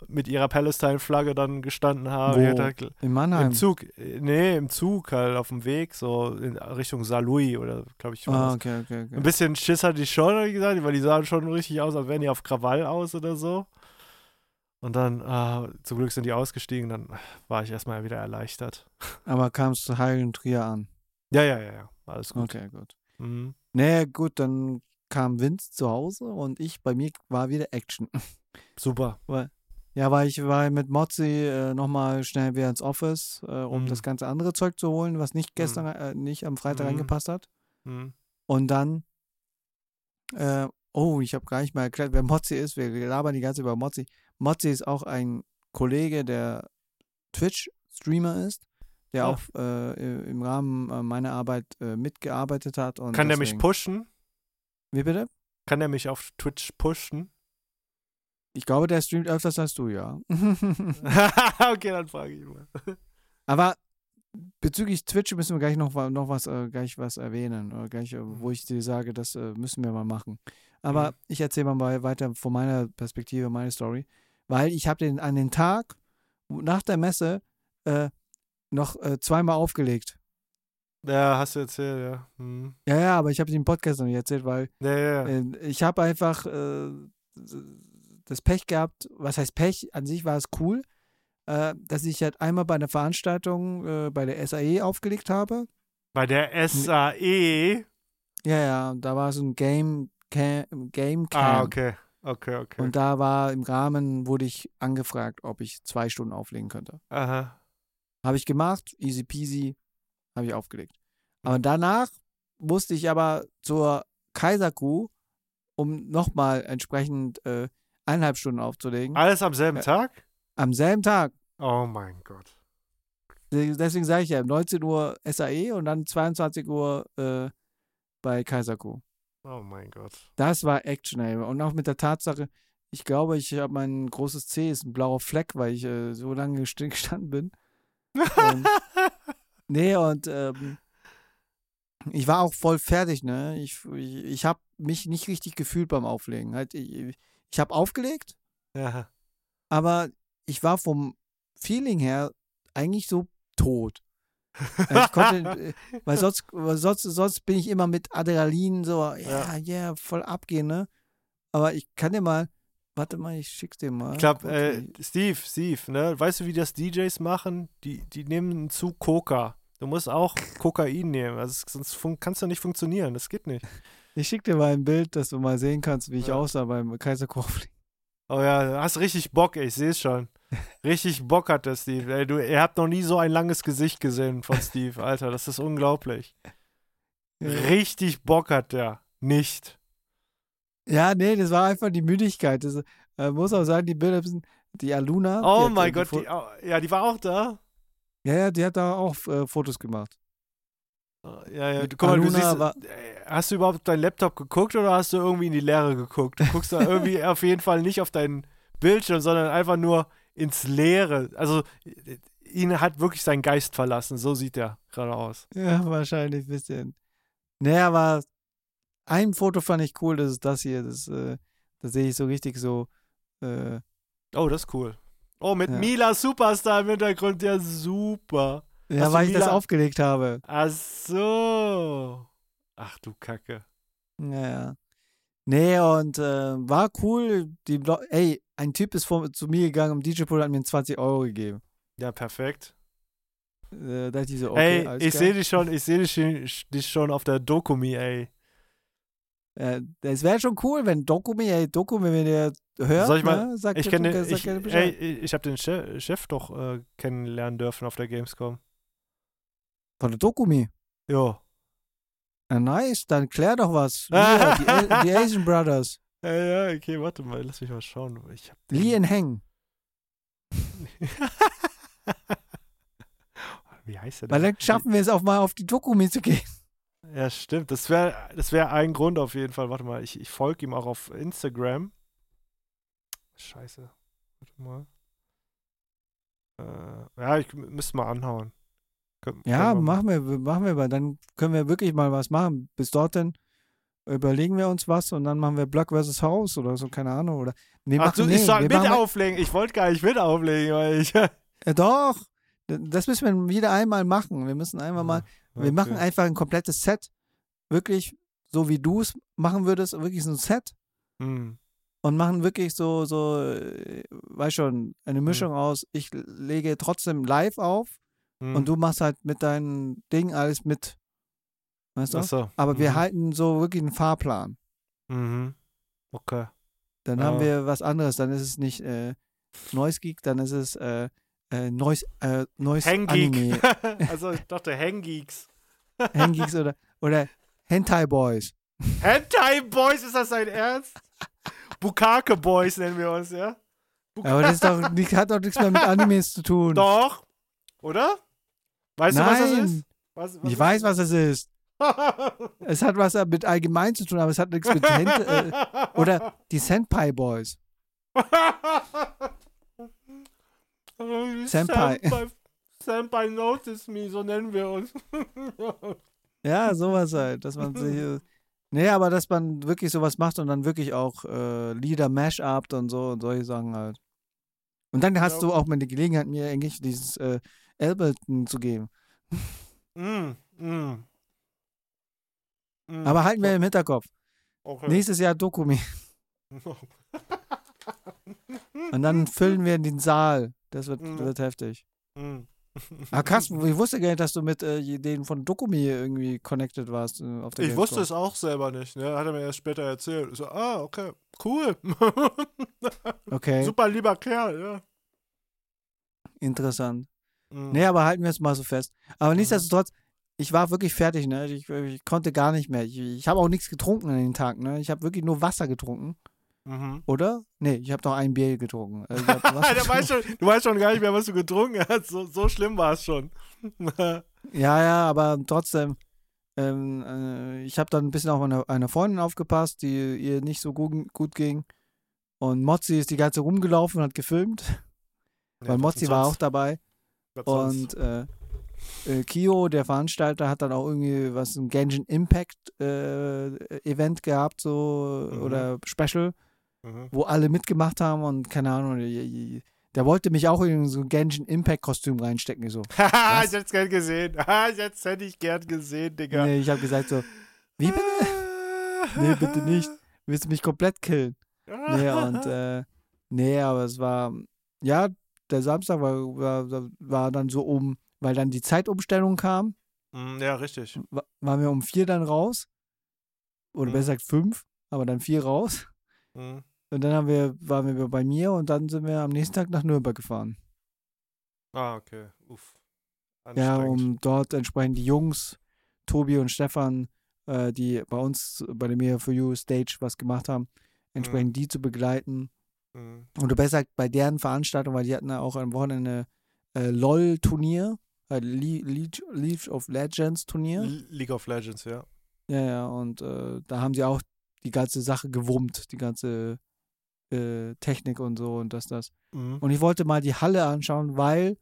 mit ihrer Palestine-Flagge dann gestanden haben. Wo? Hatte- In Mannheim. Im Zug, nee, im Zug halt auf dem Weg, so in Richtung Saarlouis oder glaube ich. Ah, okay, okay, okay. Ein bisschen Schiss hatte ich schon, gesagt, weil die sahen schon richtig aus, als wären die auf Krawall aus oder so. Und dann, ah, zum Glück sind die ausgestiegen, dann war ich erstmal wieder erleichtert. <laughs> Aber kamst du heil in Trier an? Ja, ja, ja, ja, alles gut. Okay, gut. Mhm. Naja, gut, dann kam Vince zu Hause und ich, bei mir war wieder Action. <laughs> Super. Ja, weil ich war mit Mozzi äh, nochmal schnell wieder ins Office, äh, um Mhm. das ganze andere Zeug zu holen, was nicht gestern, äh, nicht am Freitag Mhm. reingepasst hat. Mhm. Und dann, äh, oh, ich habe gar nicht mal erklärt, wer Mozzi ist. Wir labern die ganze Zeit über Mozzi. Mozzi ist auch ein Kollege, der Twitch-Streamer ist, der Ah. auch äh, im Rahmen äh, meiner Arbeit äh, mitgearbeitet hat. Kann der mich deswegen- pushen? Wie bitte? Kann der mich auf Twitch pushen? Ich glaube, der streamt öfters als du, ja. <laughs> okay, dann frage ich mal. <laughs> Aber bezüglich Twitch müssen wir gleich noch, noch was, äh, gleich was erwähnen, oder gleich, äh, wo ich dir sage, das äh, müssen wir mal machen. Aber Mhm. ich erzähle mal weiter von meiner Perspektive, meine Story, weil ich habe den an den Tag nach der Messe äh, noch äh, zweimal aufgelegt. Ja, hast du erzählt, ja. Mhm. Ja, ja, aber ich habe den Podcast noch nicht erzählt, weil Ja, ja, ja. äh, ich habe einfach äh, das Pech gehabt, was heißt Pech, an sich war es cool, äh, dass ich halt einmal bei einer Veranstaltung bei der SAE aufgelegt habe. Bei der SAE. Ja, ja, da war so ein Game Cam, Game Camp. Ah, okay. Okay, okay. Und da war im Rahmen, wurde ich angefragt, ob ich zwei Stunden auflegen könnte. Aha. Habe ich gemacht, easy peasy, habe ich aufgelegt. Aber danach musste ich aber zur Kaiserkuh, um nochmal entsprechend äh, eineinhalb Stunden aufzulegen. Alles am selben Ja. Tag? Am selben Tag. Oh mein Gott. Deswegen sage ich ja, 19 Uhr SAE und dann 22 Uhr äh, bei Kaiserkuh. Oh mein Gott. Das war Action, ey. Und auch mit der Tatsache, ich glaube, ich habe mein großes C ist ein blauer Fleck, weil ich äh, so lange gest- <laughs> gestanden bin. Und, <laughs> nee, und ähm, ich war auch voll fertig, ne? Ich, ich, ich habe mich nicht richtig gefühlt beim Auflegen. Halt, ich ich habe aufgelegt, ja. aber ich war vom Feeling her eigentlich so tot. Also ich konnte, äh, weil sonst, sonst, sonst bin ich immer mit Adrenalin so, ja, ja, Ja. voll abgehen, ne? Aber ich kann dir mal, warte mal, ich schick's dir mal. Ich glaube, äh, Steve, Steve, ne? Weißt du, wie das DJs machen? Die, die nehmen einen Zug Coca. Du musst auch Kokain nehmen, also sonst kannst du nicht funktionieren. Das geht nicht. ich schick dir mal ein Bild, dass du mal sehen kannst, wie ich Ja. aussah beim Kaiserkochfliegen. Oh ja, hast richtig Bock, ey, ich sehe es schon. Richtig Bock hat der Steve. Ey, du, ihr habt noch nie so ein langes Gesicht gesehen von Steve, Alter. Das ist unglaublich. Richtig Bock hat der. Nicht. Ja, nee, das war einfach die Müdigkeit. Das, äh, muss auch sagen, die Bilder die Aluna. die Oh äh, mein die Gott, die, ja, die war auch da. Ja, ja, die hat da auch äh, Fotos gemacht. Ja, ja, du, guck mal, du siehst, war- äh, hast du überhaupt auf deinen Laptop geguckt oder hast du irgendwie in die Leere geguckt? Du guckst da <laughs> irgendwie auf jeden Fall nicht auf deinen Bildschirm, sondern einfach nur ins Leere. Also, äh, ihn hat wirklich sein Geist verlassen. So sieht er gerade aus. Ja, wahrscheinlich ein bisschen. Naja, aber ein Foto fand ich cool, das ist das hier. Das, äh, da sehe ich so richtig so. Äh, Oh, das ist cool. Oh, mit Ja. Mila Superstar im Hintergrund. Ja, super. Ja, Hast weil ich das aufgelegt habe. Ach so. Ach du Kacke. Naja. Nee, und äh, war cool. Die, ey, ein Typ ist vor, zu mir gegangen, im DJ-Pool hat mir 20 Euro gegeben. Ja, perfekt. Äh, da dachte ich so, okay, ey, ich sehe dich schon, ich sehe dich, schon- dich schon auf der Dokumi, ey. Äh, das wäre schon cool, wenn Dokumi, ey, Dokumi, wenn der hört, Soll ich mal- ne, sagt Ich kenne ich, ey, ich habe den Chef, Chef doch äh, kennenlernen dürfen auf der Gamescom. Von der Dokumi. Ja, nice, dann klär doch was. Hier, die, die <laughs> Asian Brothers. Ja, ja, okay, warte mal, lass mich mal schauen. Ich hab den- Lien Heng. <laughs> Wie heißt der Weil denn? dann schaffen wir es auch mal auf die Dokumi zu gehen. Ja, stimmt. Das wäre das wär ein Grund auf jeden Fall. Warte mal, ich, ich folge ihm auch auf Instagram. Scheiße. Warte mal. Äh, ja, ich müsste mal anhauen. Kön Ja, können wir machen wir, machen wir, weil dann können wir wirklich mal was machen. Bis dorthin überlegen wir uns was und dann machen wir Block versus Haus oder so, keine Ahnung. Oder nee, Ach du, nee, ich soll mit auflegen. Ich wollte gar nicht mit auflegen, weil ich. <laughs> Äh, doch, das müssen wir wieder einmal machen. Wir müssen einfach mal, wir machen Okay. einfach ein komplettes Set. Wirklich, so wie du es machen würdest, wirklich so ein Set. Hm. und machen wirklich so, so, äh, weiß schon, eine Mhm. Mischung aus, ich lege trotzdem live auf Hm. und du machst halt mit deinem Ding alles mit. Weißt du? Ach so. Aber wir mhm. halten so wirklich einen Fahrplan. Mhm. Okay. Dann Ja. haben wir was anderes. Dann ist es nicht äh, Noise Geek, dann ist es äh, äh, Noise, äh, Noise. Anime. <laughs> also ich <laughs> dachte Hanggeeks. Hanggeeks oder, oder Hentai Boys. Hentai Boys, ist das dein Ernst? Bukake Boys nennen wir uns, ja? Aber das ist doch, hat doch nichts mehr mit <laughs> Animes zu tun. Doch. Oder? Weißt du, was das Nein, ist? Was, ich weiß, was es ist. <laughs> Es hat was mit allgemein zu tun, aber es hat nichts mit Hent äh, oder die Senpai Boys. <laughs> Senpai. Senpai. Senpai Notice Me, so nennen wir uns. <laughs> Ja, sowas halt, dass man sich. äh, Nee, aber dass man wirklich sowas macht und dann wirklich auch äh, Lieder mash-upt und so und solche Sachen halt. Und dann hast Ja. du auch mal die Gelegenheit, mir eigentlich dieses äh, Ableton zu geben. mm, mm. Mm. Aber halten wir im Hinterkopf. Okay. Nächstes Jahr Dokumi. <laughs> Und dann füllen wir den Saal. Das wird, Mhm. wird heftig. Mm. Ah, krass, ich wusste gar nicht, dass du mit äh, denen von Dokumi irgendwie connected warst. Äh, auf der Ich wusste Gamescom. es auch selber nicht, ne? Hat er mir erst später erzählt. Ich so, ah, okay, cool. Okay, <laughs> Super lieber Kerl, ja. interessant. Mm. Nee, aber halten wir es mal so fest. Aber nichtsdestotrotz, ich war wirklich fertig, ne? Ich, ich konnte gar nicht mehr. Ich, ich habe auch nichts getrunken an den Tag, ne? Ich habe wirklich nur Wasser getrunken, Mhm. oder? Nee, ich habe noch ein Bier getrunken. Also ich hab <laughs> Wasser Der weiß schon, du weißt schon gar nicht mehr, was du getrunken hast. So, so schlimm war es schon. <laughs> Ja, ja, aber trotzdem, ähm, äh, ich habe dann ein bisschen auf eine, eine Freundin aufgepasst, die ihr nicht so gut, gut ging. Und Mozzi ist die ganze Zeit rumgelaufen und hat gefilmt, weil Mozzi war auch dabei. Und äh, äh, Kio, der Veranstalter, hat dann auch irgendwie was, ein Genshin Impact äh, Event gehabt, so, Mhm. oder Special, Mhm. wo alle mitgemacht haben und keine Ahnung, der wollte mich auch in so ein Genshin Impact Kostüm reinstecken. <laughs> Ich so, Haha, ich hätte es gern gesehen. Jetzt hätte ich gern gesehen, Digga. nee, ich habe gesagt so, wie bitte? <laughs> Nee, bitte nicht. Willst du mich komplett killen? <laughs> Nee, und äh, nee, aber es war, ja, der Samstag war, war, war dann so um, weil dann die Zeitumstellung kam, Mm, ja, richtig. wa- waren wir um vier dann raus. Oder Mhm. besser gesagt fünf, aber dann vier raus. Mm. Und dann haben wir, waren wir bei mir und dann sind wir am nächsten Tag nach Nürnberg gefahren. Ah, okay. Uff. Ja, um dort entsprechend die Jungs, Tobi und Stefan, äh, die bei uns bei der Mia for You Stage was gemacht haben, entsprechend die zu begleiten. Mm. Oder besser gesagt bei deren Veranstaltung, weil die hatten ja auch am Wochenende äh, LOL-Turnier, äh, Le League, League of Legends Turnier. L- League of Legends, ja. Ja, ja, und äh, da haben sie auch die ganze Sache gewummt, die ganze äh, Technik und so und das, das. Mm. Und ich wollte mal die Halle anschauen, weil,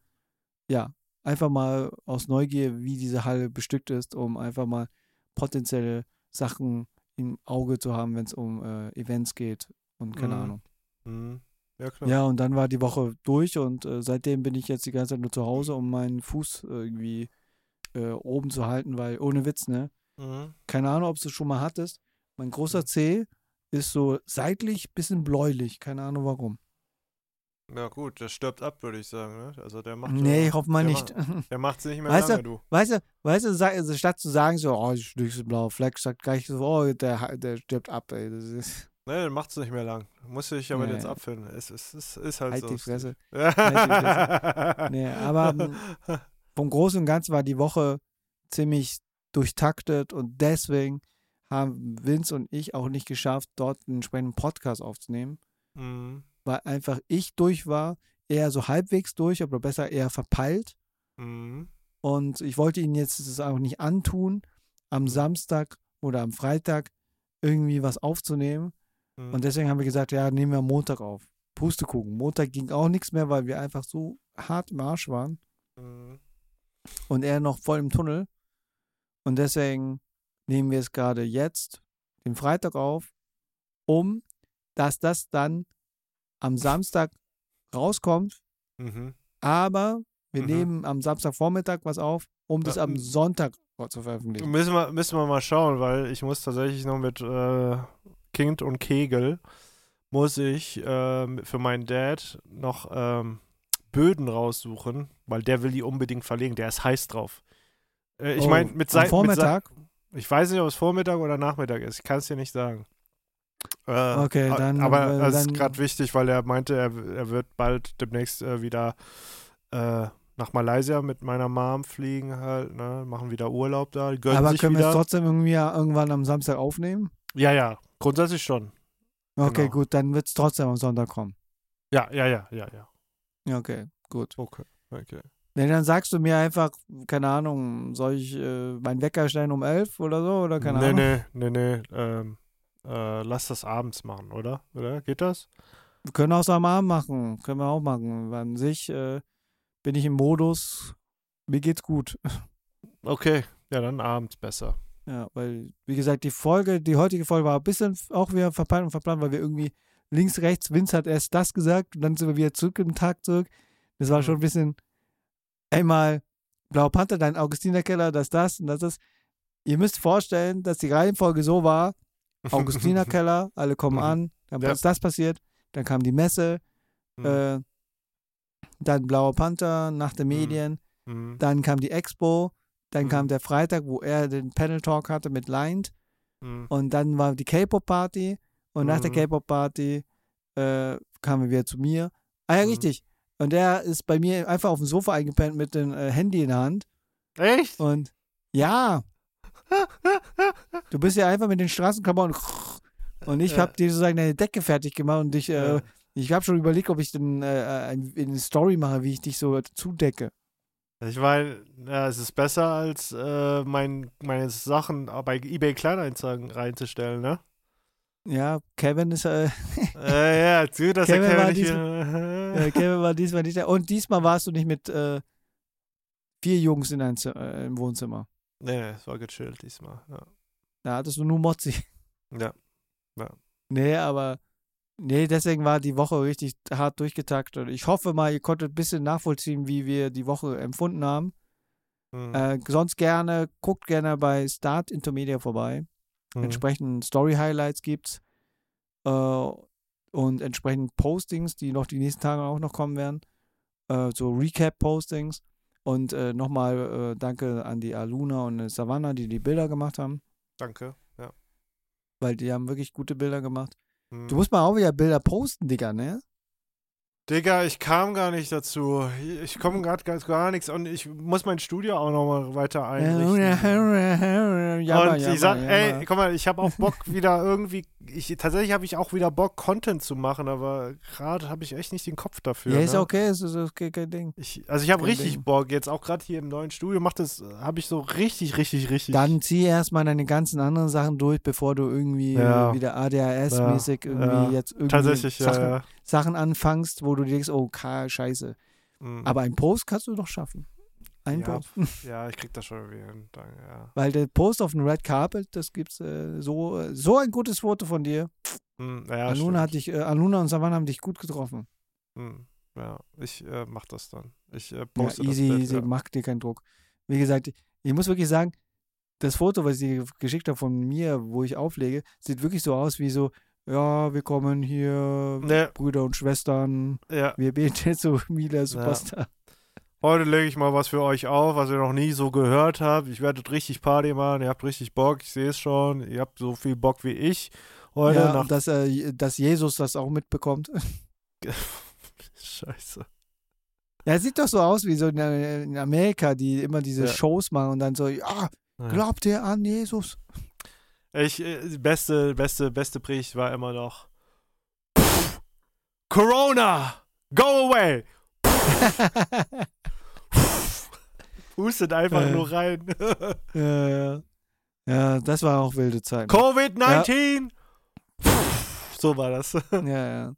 ja, einfach mal aus Neugier, wie diese Halle bestückt ist, um einfach mal potenzielle Sachen im Auge zu haben, wenn es um äh, Events geht und keine Mhm. Ahnung. Mm. Ja, klar. Ja, und dann war die Woche durch und äh, seitdem bin ich jetzt die ganze Zeit nur zu Hause, um meinen Fuß irgendwie äh, oben zu halten, weil ohne Witz, ne? Mm. Keine Ahnung, ob du es schon mal hattest. Mein großer Zeh ist so seitlich bisschen bläulich, keine Ahnung warum. Ja, gut, der stirbt ab, würde ich sagen. Ne? Also der macht. Nee, äh, ich hoffe mal der nicht. Der macht es nicht mehr Weißt du- lange, du. Weißt du, weißt du, sag, also statt zu sagen so, oh, ich ein blauer Fleck, sagt gleich so, oh, der, der stirbt ab, ey. Das ist, Nee, der macht es nicht mehr lang. Muss ich aber Nee. jetzt abfinden. Es ist, es ist halt halt so. die Fresse. <laughs> Ja. Nee, aber mm, vom Großen und Ganzen war die Woche ziemlich durchtaktet und deswegen haben Vince und ich auch nicht geschafft, dort einen entsprechenden Podcast aufzunehmen, mm, weil einfach ich durch war, eher so halbwegs durch, aber besser eher verpeilt. mm, Und ich wollte ihnen jetzt das auch nicht antun, am Samstag oder am Freitag irgendwie was aufzunehmen. Mm. Und deswegen haben wir gesagt, ja, nehmen wir am Montag auf. Pustekuchen. Montag ging auch nichts mehr, weil wir einfach so hart im Arsch waren Mhm. und er noch voll im Tunnel. Und deswegen nehmen wir es gerade jetzt, den Freitag auf, um, dass das dann am Samstag rauskommt. Mhm. Aber wir Mhm. nehmen am Samstagvormittag was auf, um das am Sonntag zu veröffentlichen. Müssen wir, müssen wir mal schauen, weil ich muss tatsächlich noch mit äh, Kind und Kegel muss ich ähm, für meinen Dad noch ähm, Böden raussuchen, weil der will die unbedingt verlegen. Der ist heiß drauf. Äh, ich Oh, meine, mit am Seiten. Vormittag? ich weiß nicht, ob es Vormittag oder Nachmittag ist. Ich kann es dir nicht sagen. Äh, Okay, dann- Aber äh, das ist dann- gerade wichtig, weil er meinte, er, er wird bald demnächst äh, wieder äh, nach Malaysia mit meiner Mom fliegen halt, ne? Machen wieder Urlaub da. Aber können wir es trotzdem irgendwie ja irgendwann am Samstag aufnehmen? Ja, ja, grundsätzlich schon. Okay, Genau. gut, dann wird es trotzdem am Sonntag kommen. Ja, ja, ja, ja, ja. Ja, Okay, gut. Okay, okay. Nee, dann sagst du mir einfach, keine Ahnung, soll ich äh, meinen Wecker stellen um 11 oder so? Oder keine nee, Ahnung? nee, nee, nee, ähm, äh, lass das abends machen, oder? Oder? Geht das? Wir können auch so am Abend machen. Können wir auch machen. An sich äh, bin ich im Modus, mir geht's gut. Okay, ja, dann abends besser. Ja, weil, wie gesagt, die Folge, die heutige Folge war ein bisschen auch wieder verpeilt und verplant, weil wir irgendwie links, rechts, Vince hat erst das gesagt und dann sind wir wieder zurück im Tag zurück. Das war schon ein bisschen einmal Blauer Panther, dann Augustinerkeller, das, das und das, das. Ihr müsst vorstellen, dass die Reihenfolge so war, Augustinerkeller, <laughs> alle kommen Mhm. an, dann Ja. ist das passiert, dann kam die Messe, Mhm. äh, dann Blauer Panther, Nacht der Mhm. Medien, Mhm. dann kam die Expo, dann Mhm. kam der Freitag, wo er den Panel Talk hatte mit Lind Mhm. und dann war die K-Pop-Party und nach der Mhm. K-Pop-Party äh, kamen wir wieder zu mir. Ah ja, Mhm. richtig. Und der ist bei mir einfach auf dem Sofa eingepennt mit dem äh, Handy in der Hand. Echt? Und ja, du bist ja einfach mit den Straßenklamotten <laughs> und ich habe dir sozusagen deine Decke fertig gemacht und äh, Ja. ich habe schon überlegt, ob ich denn äh, ein- eine Story mache, wie ich dich so zudecke. Ich meine, ja, es ist besser, als äh, mein, meine Sachen bei eBay Kleinanzeigen reinzustellen, ne? Ja, Kevin ist, äh, <laughs> äh, ja, du, dass Kevin der war Kevin nicht diesmal- wieder. äh, <laughs> Kevin war diesmal nicht da. Und diesmal warst du nicht mit äh, vier Jungs in ein, äh, im Wohnzimmer. nee, es war gechillt diesmal. Ja. Da hattest du nur Mozzi. ja. Nee, aber nee, deswegen war die Woche richtig hart durchgetaktet. Ich hoffe mal, ihr konntet ein bisschen nachvollziehen, wie wir die Woche empfunden haben. Mhm. Äh, sonst gerne, guckt gerne bei Start Intermedia vorbei. Mhm. Entsprechend Story-Highlights gibt's. Äh, und entsprechend Postings, die noch die nächsten Tage auch noch kommen werden. Äh, so Recap-Postings. Und äh, nochmal äh, danke an die Aluna und Savannah, die die Bilder gemacht haben. Danke. Ja. Weil die haben wirklich gute Bilder gemacht. Mhm. Du musst mal auch wieder Bilder posten, Digga, ne? Digga, ich kam gar nicht dazu. Ich komme gerade ganz gar nichts und ich muss mein Studio auch nochmal weiter einrichten. Jammer, und ich sag, ey, guck mal, ich habe auch Bock <laughs> wieder irgendwie, ich, tatsächlich habe ich auch wieder Bock, Content zu machen, aber gerade habe ich echt nicht den Kopf dafür. ja, ist ne? okay, ist, ist okay, kein Ding. Ich, also ich habe richtig Ding. Bock, jetzt auch gerade hier im neuen Studio, macht das, habe ich so richtig, richtig, richtig. Dann zieh erstmal deine ganzen anderen Sachen durch, bevor du irgendwie Ja. wieder ADHS-mäßig Ja, irgendwie ja. jetzt irgendwie Tatsächlich, ja, Sachen, ja. Sachen anfängst, wo du denkst, oh, scheiße. Mhm. Aber ein Post kannst du doch schaffen. Ein Ja. Post. <laughs> ja, ich krieg das schon irgendwie hin. Danke, ja. Weil der Post auf dem Red Carpet, das gibt's äh, so, äh, so ein gutes Foto von dir. Hm, ja, Aluna, stimmt. hat dich, äh, Aluna und Savannah haben dich gut getroffen. Hm, ja, ich äh, mach das dann. Ich äh, Ja, poste easy, das Bild, easy, ja. mach dir keinen Druck. Wie gesagt, ich muss wirklich sagen, das Foto, was ich dir geschickt habe von mir, wo ich auflege, sieht wirklich so aus wie so, ja, wir kommen hier, Nee, Brüder und Schwestern, ja. wir beten zu <laughs> Mila Superstar. Heute lege ich mal was für euch auf, was ihr noch nie so gehört habt. Ich werde richtig Party machen, ihr habt richtig Bock, ich sehe es schon. Ihr habt so viel Bock wie ich heute Ja, dass, äh, dass Jesus das auch mitbekommt. <laughs> <laughs> Scheiße. Ja, sieht doch so aus wie so in, äh, Amerika, die immer diese Ja. Shows machen und dann so, ja, Ja. glaubt ihr an Jesus? Ich, äh, beste, beste, beste Predigt war immer noch Corona, go away. <laughs> Hustet einfach Äh. nur rein. <laughs> ja, ja. ja, das war auch wilde Zeit. Covid-19. So war das. <laughs> Ja, ja.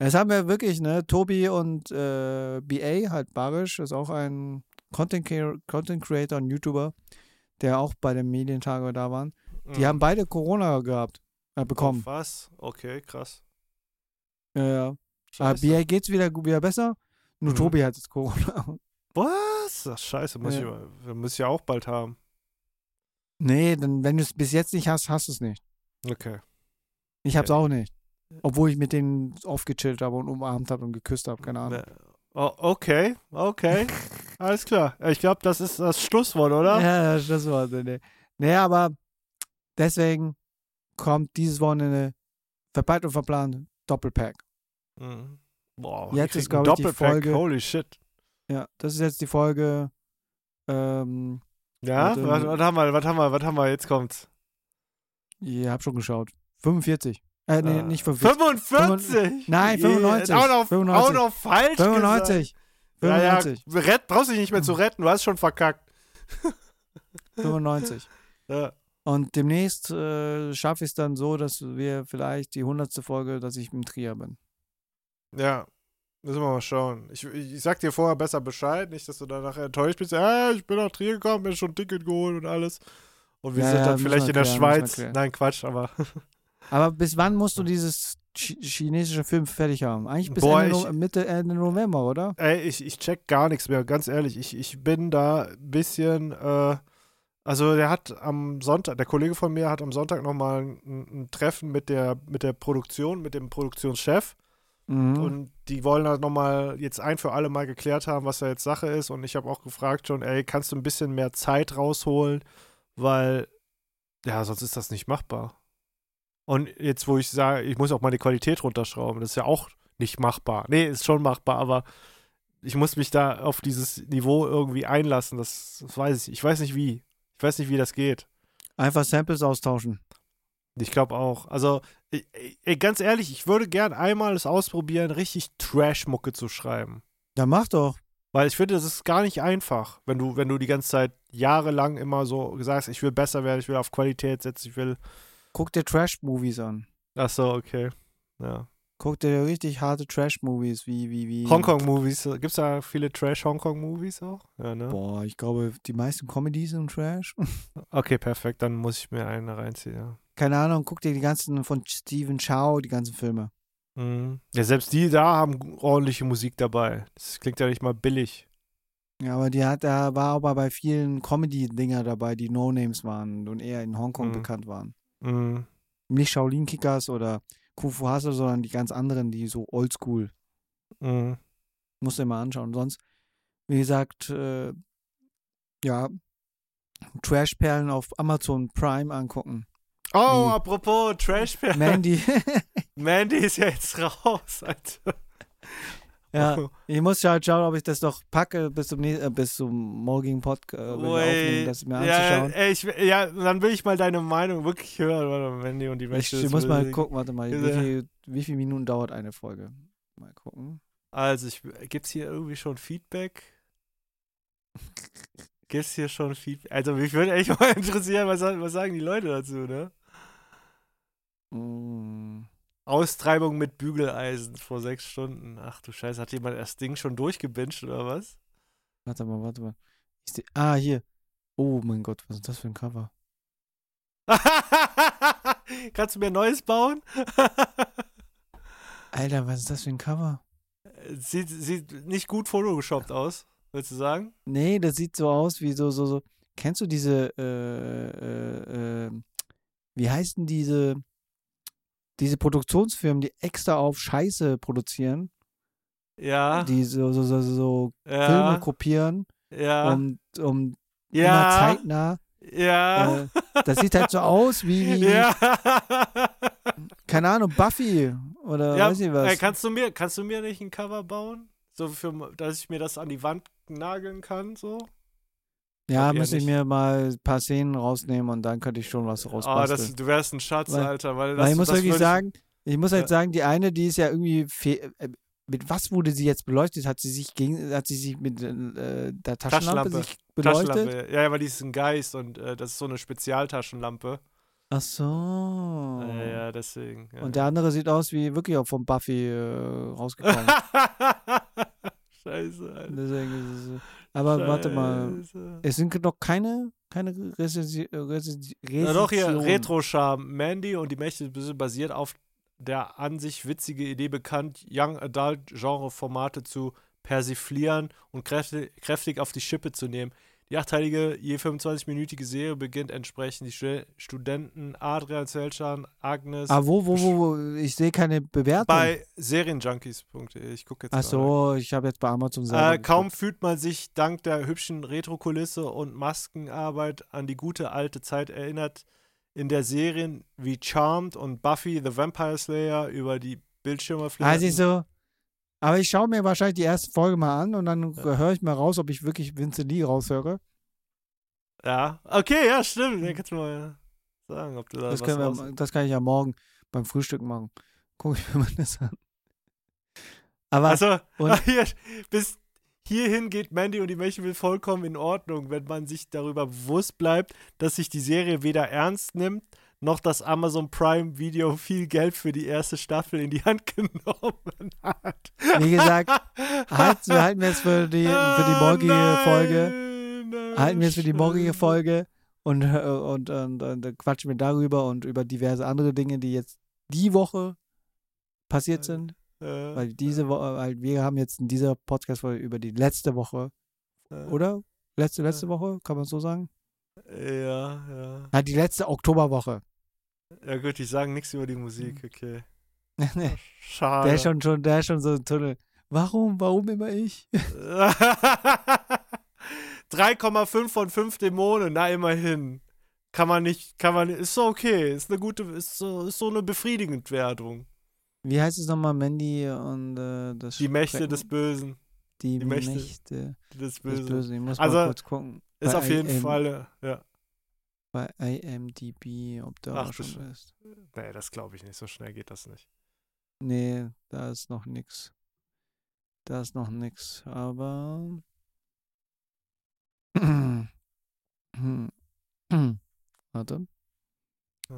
Es haben wir wirklich, ne, Tobi und äh, BA, halt Barisch, ist auch ein Content, Content Creator und YouTuber, der auch bei den Medientage da waren. Die Mhm. haben beide Corona gehabt, äh, bekommen. Oh, was? Okay, krass. Ja, ja. Aber Scheiße. BA geht's wieder, wieder besser. Nur Mhm. Tobi hat jetzt Corona. <laughs> Was? Ach, scheiße, muss Ja. ich, müssen ja auch bald haben. nee, dann, wenn du es bis jetzt nicht hast, hast du es nicht. Okay. Ich hab's Okay. auch nicht. Obwohl ich mit denen aufgechillt habe und umarmt habe und geküsst habe, keine Ahnung. Ne- Oh, okay, okay. <laughs> Alles klar. Ich glaube, das ist das Schlusswort, oder? Ja, das war nee. Nee, aber deswegen kommt dieses Wochenende verpeilt und verplant Doppelpack. Mhm. Boah, Jetzt ist, kriegen glaub ich, die. Folge- Holy shit. Ja, das ist jetzt die Folge. Ähm, Ja, was, was haben wir, was haben wir, was haben wir, jetzt kommt's. ihr habt schon geschaut. 45. Äh, nee, Ah, nicht 45. 45? Nein, 95. Auch noch, 95. Auch noch falsch 95. gesagt. Ja, 95. ja, rett, brauchst dich nicht mehr zu retten, du hast schon verkackt. 95. <laughs> Ja. Und demnächst äh, schaffe ich es dann so, dass wir vielleicht die 100. Folge, dass ich im Trier bin. Ja, müssen wir mal schauen. Ich, ich, sag dir vorher besser Bescheid, nicht, dass du dann nachher enttäuscht bist. Ja, ich bin nach Trier gekommen, mir schon ein Ticket geholt und alles. Und wir Ja, sind ja, dann vielleicht in der klären, Schweiz. Nein, Quatsch, aber. <laughs> Aber bis wann musst du dieses chi chinesische Film fertig haben? Eigentlich bis Boah, Ende, ich- no Mitte, Ende November, oder? Ey, ich, ich check gar nichts mehr, ganz ehrlich. Ich, ich bin da ein bisschen, äh, also der hat am Sonntag, der Kollege von mir hat am Sonntag nochmal ein, ein Treffen mit der, mit der Produktion, mit dem Produktionschef. Mhm. Und die wollen halt nochmal jetzt ein für alle Mal geklärt haben, was da jetzt Sache ist. Und ich habe auch gefragt schon, ey, kannst du ein bisschen mehr Zeit rausholen? Weil, ja, sonst ist das nicht machbar. Und jetzt, wo ich sage, ich muss auch meine Qualität runterschrauben, das ist ja auch nicht machbar. Nee, ist schon machbar, aber ich muss mich da auf dieses Niveau irgendwie einlassen. Das, das weiß ich. Ich weiß nicht wie. Ich weiß nicht, wie das geht. Einfach Samples austauschen. Ich glaube auch. Also, ey, ey, ganz ehrlich, ich würde gern einmal es ausprobieren, richtig Trash-Mucke zu schreiben. Ja, mach doch. Weil ich finde, das ist gar nicht einfach, wenn du, wenn du die ganze Zeit jahrelang immer so sagst, ich will besser werden, ich will auf Qualität setzen, ich will. Guck dir Trash-Movies an. Ach so, okay. Ja. Guck dir richtig harte Trash-Movies wie, wie, wie. Hongkong-Movies. Gibt es da viele Trash-Hongkong-Movies auch? Ja, ne? Boah, ich glaube, die meisten Comedies sind Trash. <laughs> Okay, perfekt. Dann muss ich mir eine reinziehen, ja. Keine Ahnung, guck dir die ganzen von Steven Chow, die ganzen Filme. Mhm. Ja, selbst die da haben ordentliche Musik dabei. Das klingt ja nicht mal billig. Ja, aber die hat, da war aber bei vielen Comedy-Dinger dabei, die No-Names waren und eher in Hongkong Mhm. bekannt waren. Mhm. Nicht Shaolin Kickers oder Kung Fu Hustle, sondern die ganz anderen, die so oldschool. Mhm. Musst du dir mal anschauen. Sonst, wie gesagt, äh, ja, Trashperlen auf Amazon Prime angucken. Oh, Wie? apropos trash Mandy, <laughs> Mandy ist ja jetzt raus, Alter. Ja, <laughs> ich muss halt schauen, ob ich das doch packe bis zum, nächsten, äh, bis zum morgigen Podcast äh, aufnehmen, das mir ja, anzuschauen. ich, ja, dann will ich mal deine Meinung wirklich hören, warte Mandy und die Ich, Menschen. ich muss mal gucken, warte mal, wie, viel, viele Minuten dauert eine Folge? Mal gucken. Also, ich, gibt's hier irgendwie schon Feedback? <laughs> Gibt's hier schon Feedback? Also, mich würde echt <laughs> mal interessieren, was, was sagen die Leute dazu, ne? Mm, Austreibung mit Bügeleisen vor sechs Stunden. Ach du Scheiße, hat jemand das Ding schon durchgebinged oder was? warte mal, warte mal. Ah, hier. Oh mein Gott, was ist das für ein Cover? <laughs> Kannst du mir ein neues bauen? <laughs> Alter, was ist das für ein Cover? sieht, sieht nicht gut photoshoppt aus, willst du sagen? Nee, das sieht so aus wie so, so, so. Kennst du diese, äh, äh, äh, wie heißen diese, diese Produktionsfirmen, die extra auf Scheiße produzieren, Ja. die so, so, so, so Filme ja. kopieren, Ja. um, um immer ja. zeitnah. Ja. Äh, das sieht halt so aus wie, wie Ja. keine Ahnung, Buffy oder ja. weiß ich was. Ey, kannst du mir, kannst du mir nicht ein Cover bauen? So für, dass ich mir das an die Wand nageln kann, so? Ja, müsste ich mir mal ein paar Szenen rausnehmen und dann könnte ich schon was Ah, rausbasteln. das, du wärst ein Schatz, Weil- Alter. Weil, das, Weil ich muss wirklich sagen, ich muss halt Ja. sagen, die eine, die ist ja irgendwie äh, mit was wurde sie jetzt beleuchtet? Hat sie sich gegen, hat sie sich mit äh, der Taschenlampe, Taschenlampe. beleuchtet? Taschenlampe. Ja, aber die ist ein Geist und äh, das ist so eine Spezialtaschenlampe. Ach so. Ja, ja, deswegen. Ja. Und der andere sieht aus wie wirklich auch von Buffy äh, rausgekommen. <laughs> Scheiße, Alter. Deswegen ist es, äh, aber warte mal. Scheiße. Es sind noch keine, keine Rezensi Rezensi Na doch, hier Rezensionen. Retro-Charme. Mandy und die Mächte basiert auf der an sich witzige Idee bekannt, Young Adult Genre-Formate zu persiflieren und kräftig, kräftig auf die Schippe zu nehmen. Die achteilige, je 25-minütige Serie beginnt entsprechend die Stu- Studenten Adrian Zelchan, Agnes Ah, wo, wo, wo, wo? Ich sehe keine Bewertung. bei serienjunkies.de. Ich gucke jetzt Ach so, ich habe jetzt bei Amazon Äh, kaum fühlt man sich dank der hübschen Retro-Kulisse und Maskenarbeit an die gute alte Zeit erinnert, in der Serien wie Charmed und Buffy the Vampire Slayer über die Bildschirme flimmerten. siehst du. Aber ich schaue mir wahrscheinlich die erste Folge mal an und dann höre ich mal raus, ob ich wirklich Vincent Lee raushöre. Ja, okay, ja, stimmt. Ja, kannst du mal sagen, ob du da Das, was können wir, das kann ich ja morgen beim Frühstück machen. Gucke ich mir mal das an. Aber Also, hier, <laughs> bis hierhin geht Mandy und die Mächte vollkommen in Ordnung, wenn man sich darüber bewusst bleibt, dass sich die Serie weder ernst nimmt, noch das Amazon Prime Video viel Geld für die erste Staffel in die Hand <laughs> genommen hat. wie gesagt, halten wir, halten wir es für die, <laughs> für die morgige Oh, Folge. nein, nein, Halten wir es für die morgige. Folge und, äh, und, und, und, dann quatschen wir darüber und über diverse andere Dinge, die jetzt die Woche passiert sind. Äh, Weil diese Woche, weil wir haben jetzt in dieser Podcast-Folge über die letzte Woche, äh, oder? Letzte, letzte Woche, kann man so sagen? Ja, ja. Ja, die letzte Oktoberwoche. Ja gut, die sagen nichts über die Musik, okay. <laughs> der Schade. ist schon, schon, der ist schon so ein Tunnel. Warum, warum immer ich? <laughs> 3,5 von 5 Dämonen, na immerhin. Kann man nicht, kann man, ist so okay, ist eine gute, ist so, ist so eine befriedigend Wertung. Wie heißt es nochmal, Mandy und äh, das Die Mächte Schrecken- des Bösen, die, die Mächte Mächte des des Bösen. Bösen. Ich muss Also. Ist Bei auf jeden IM Fall, ja. Bei IMDb, ob da Ach, auch schon bestimmt. ist. Nee, das glaube ich nicht, so schnell geht das nicht. Nee, da ist noch nix. Da ist noch nix, aber. <clears throat> Warte,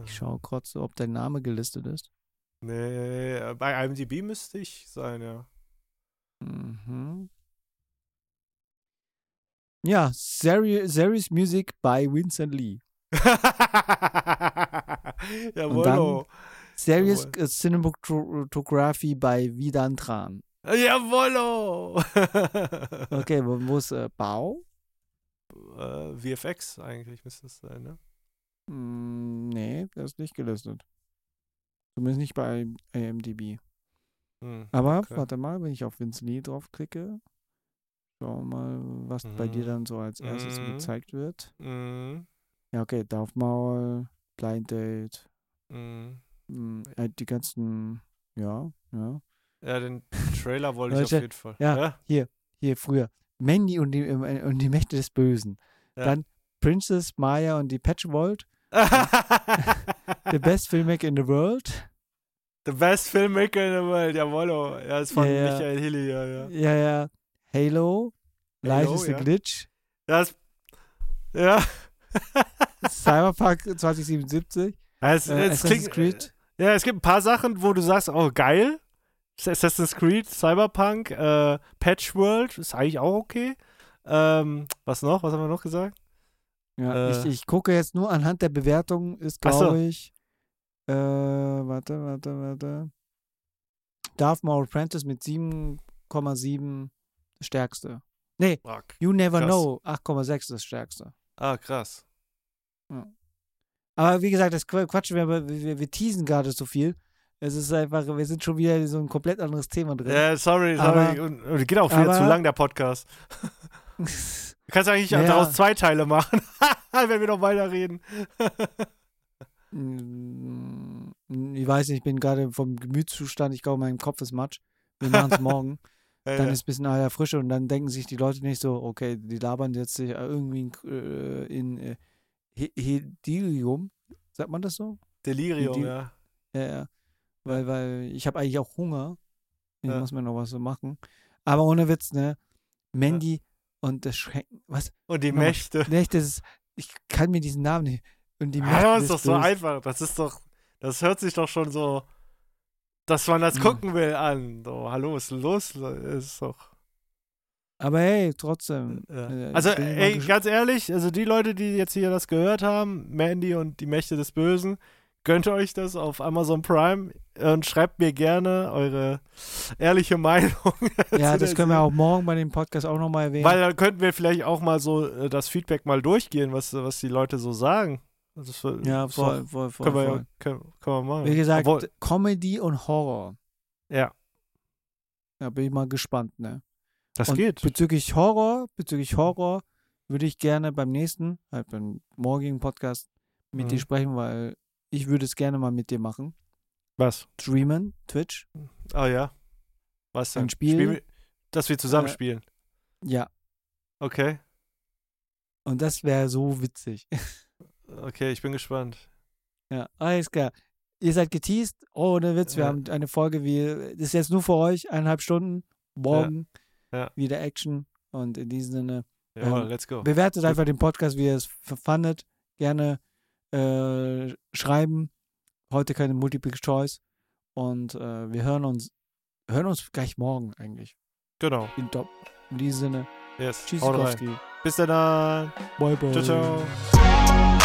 ich schaue kurz, ob dein Name gelistet ist. Nee, äh, bei IMDb müsste ich sein, ja. Mhm. Ja, Seri Series Music by Vincent Lee. <laughs> Jawollo. Series Jawohl. äh, Cinematography by Vidantran. Jawollo. <laughs> Okay, wo, wo ist äh, Bau? äh, VFX eigentlich müsste es sein, ne? Mm, nee, das ist nicht gelistet. Zumindest nicht bei IMDb. Hm. Aber Okay. warte mal, wenn ich auf Vince Lee draufklicke, schauen wir mal, was bei dir Mhm. dann so als erstes Mhm. gezeigt wird. Mhm. Ja, okay, Dorfmaul, Blind Date, Mhm. mm, äh, die ganzen, ja, ja. Ja, den Trailer wollte ich auf jeden Fall. ja. Hier früher. Mandy und die, äh, und die Mächte des Bösen. Ja. Dann Princess Maya und die Patchworld. <laughs> The best filmmaker in the world. The best filmmaker in the world, jawollo. Ja, ist von Ja, ja. Michael Hilly, ja, ja. Ja, ja. Halo. Life Halo, is a ja. Glitch. Das, ja. Cyberpunk 2077. Ja, es, Äh, es Assassin's klingt, Creed. Ja, es gibt ein paar Sachen, wo du sagst, oh, geil. Assassin's Creed, Cyberpunk, äh, Patchworld, ist eigentlich auch okay. Ähm, was noch? Was haben wir noch gesagt? Ja, Äh. ich, ich gucke jetzt nur anhand der Bewertung, ist Ach so. glaube ich, äh, warte, warte, warte. Darth Maul Apprentice mit 7,7 das stärkste. Nee, Fuck. You Never Krass. Know 8,6 das stärkste. Ah, krass. Aber wie gesagt, das Qu- Quatsch, wir, wir, wir teasen gerade so viel. Es ist einfach, wir sind schon wieder in so ein komplett anderes Thema drin. Ja, sorry, Aber- sorry. Und, und geht auch wieder aber- zu lang, der Podcast. <laughs> Du kannst eigentlich Ja. daraus zwei Teile machen, <laughs> wenn wir noch weiterreden. Mm, Ich weiß nicht, ich bin gerade vom Gemütszustand, ich glaube, mein Kopf ist matsch. Wir machen es <laughs> morgen. Ja, dann ja. ist ein bisschen aller Frische und dann denken sich die Leute nicht so, okay, die labern jetzt sich irgendwie in, äh, in äh, He- Hedilium. Sagt man das so? Delirium, die- ja. Ja, ja. Weil, weil ich habe eigentlich auch Hunger. Ich Ja. muss mir noch was so machen. Aber ohne Witz, ne? Mandy und das Schrecken. Was? Und die. Mächte. Ich, das ist, ich kann mir diesen Namen nicht. und die Ja, Mächte das des ist doch so einfach. Das ist doch, das hört sich doch schon so, dass man das gucken will an. So, hallo, ist los? Ist doch. Aber hey, trotzdem. Ja. äh, Also, ey, ganz ehrlich, also die Leute, die jetzt hier das gehört haben, Mandy und die Mächte des Bösen, gönnt euch das auf Amazon Prime und schreibt mir gerne eure ehrliche Meinung. <laughs> Ja, das können wir auch morgen bei dem Podcast auch nochmal erwähnen. Weil dann könnten wir vielleicht auch mal so äh, das Feedback mal durchgehen, was, was die Leute so sagen. Also ist- ja, voll, voll, voll. Können wir, voll. können, können wir machen. Wie gesagt, Obwohl, Comedy und Horror. ja, Da bin ich mal gespannt, ne? das und geht. Bezüglich Horror, bezüglich Horror würde ich gerne beim nächsten, halt beim morgigen Podcast mit Mhm. dir sprechen, weil ich würde es gerne mal mit dir machen. Was? Streamen, Twitch. Ah ja. Was denn? Ein Spiel? Spielen wir- dass wir zusammen Äh, spielen. Ja. Okay. Und das wäre so witzig. <laughs> Okay, ich bin gespannt. ja, alles klar. Ihr seid geteased. Oh, ohne Witz, wir Ja. haben eine Folge, wie, das ist jetzt nur für euch, eineinhalb Stunden. Morgen Ja. wieder Action. Und in diesem Sinne, Jawohl, Ähm, let's go. bewertet einfach den Podcast, wie ihr es fandet. Gerne äh, schreiben. Heute keine Multiple Choice. Und äh, wir hören uns, hören uns gleich morgen eigentlich. Genau. In, in diesem Sinne, Yes. tschüss. Bis dann. Bye, bye. Ciao, ciao.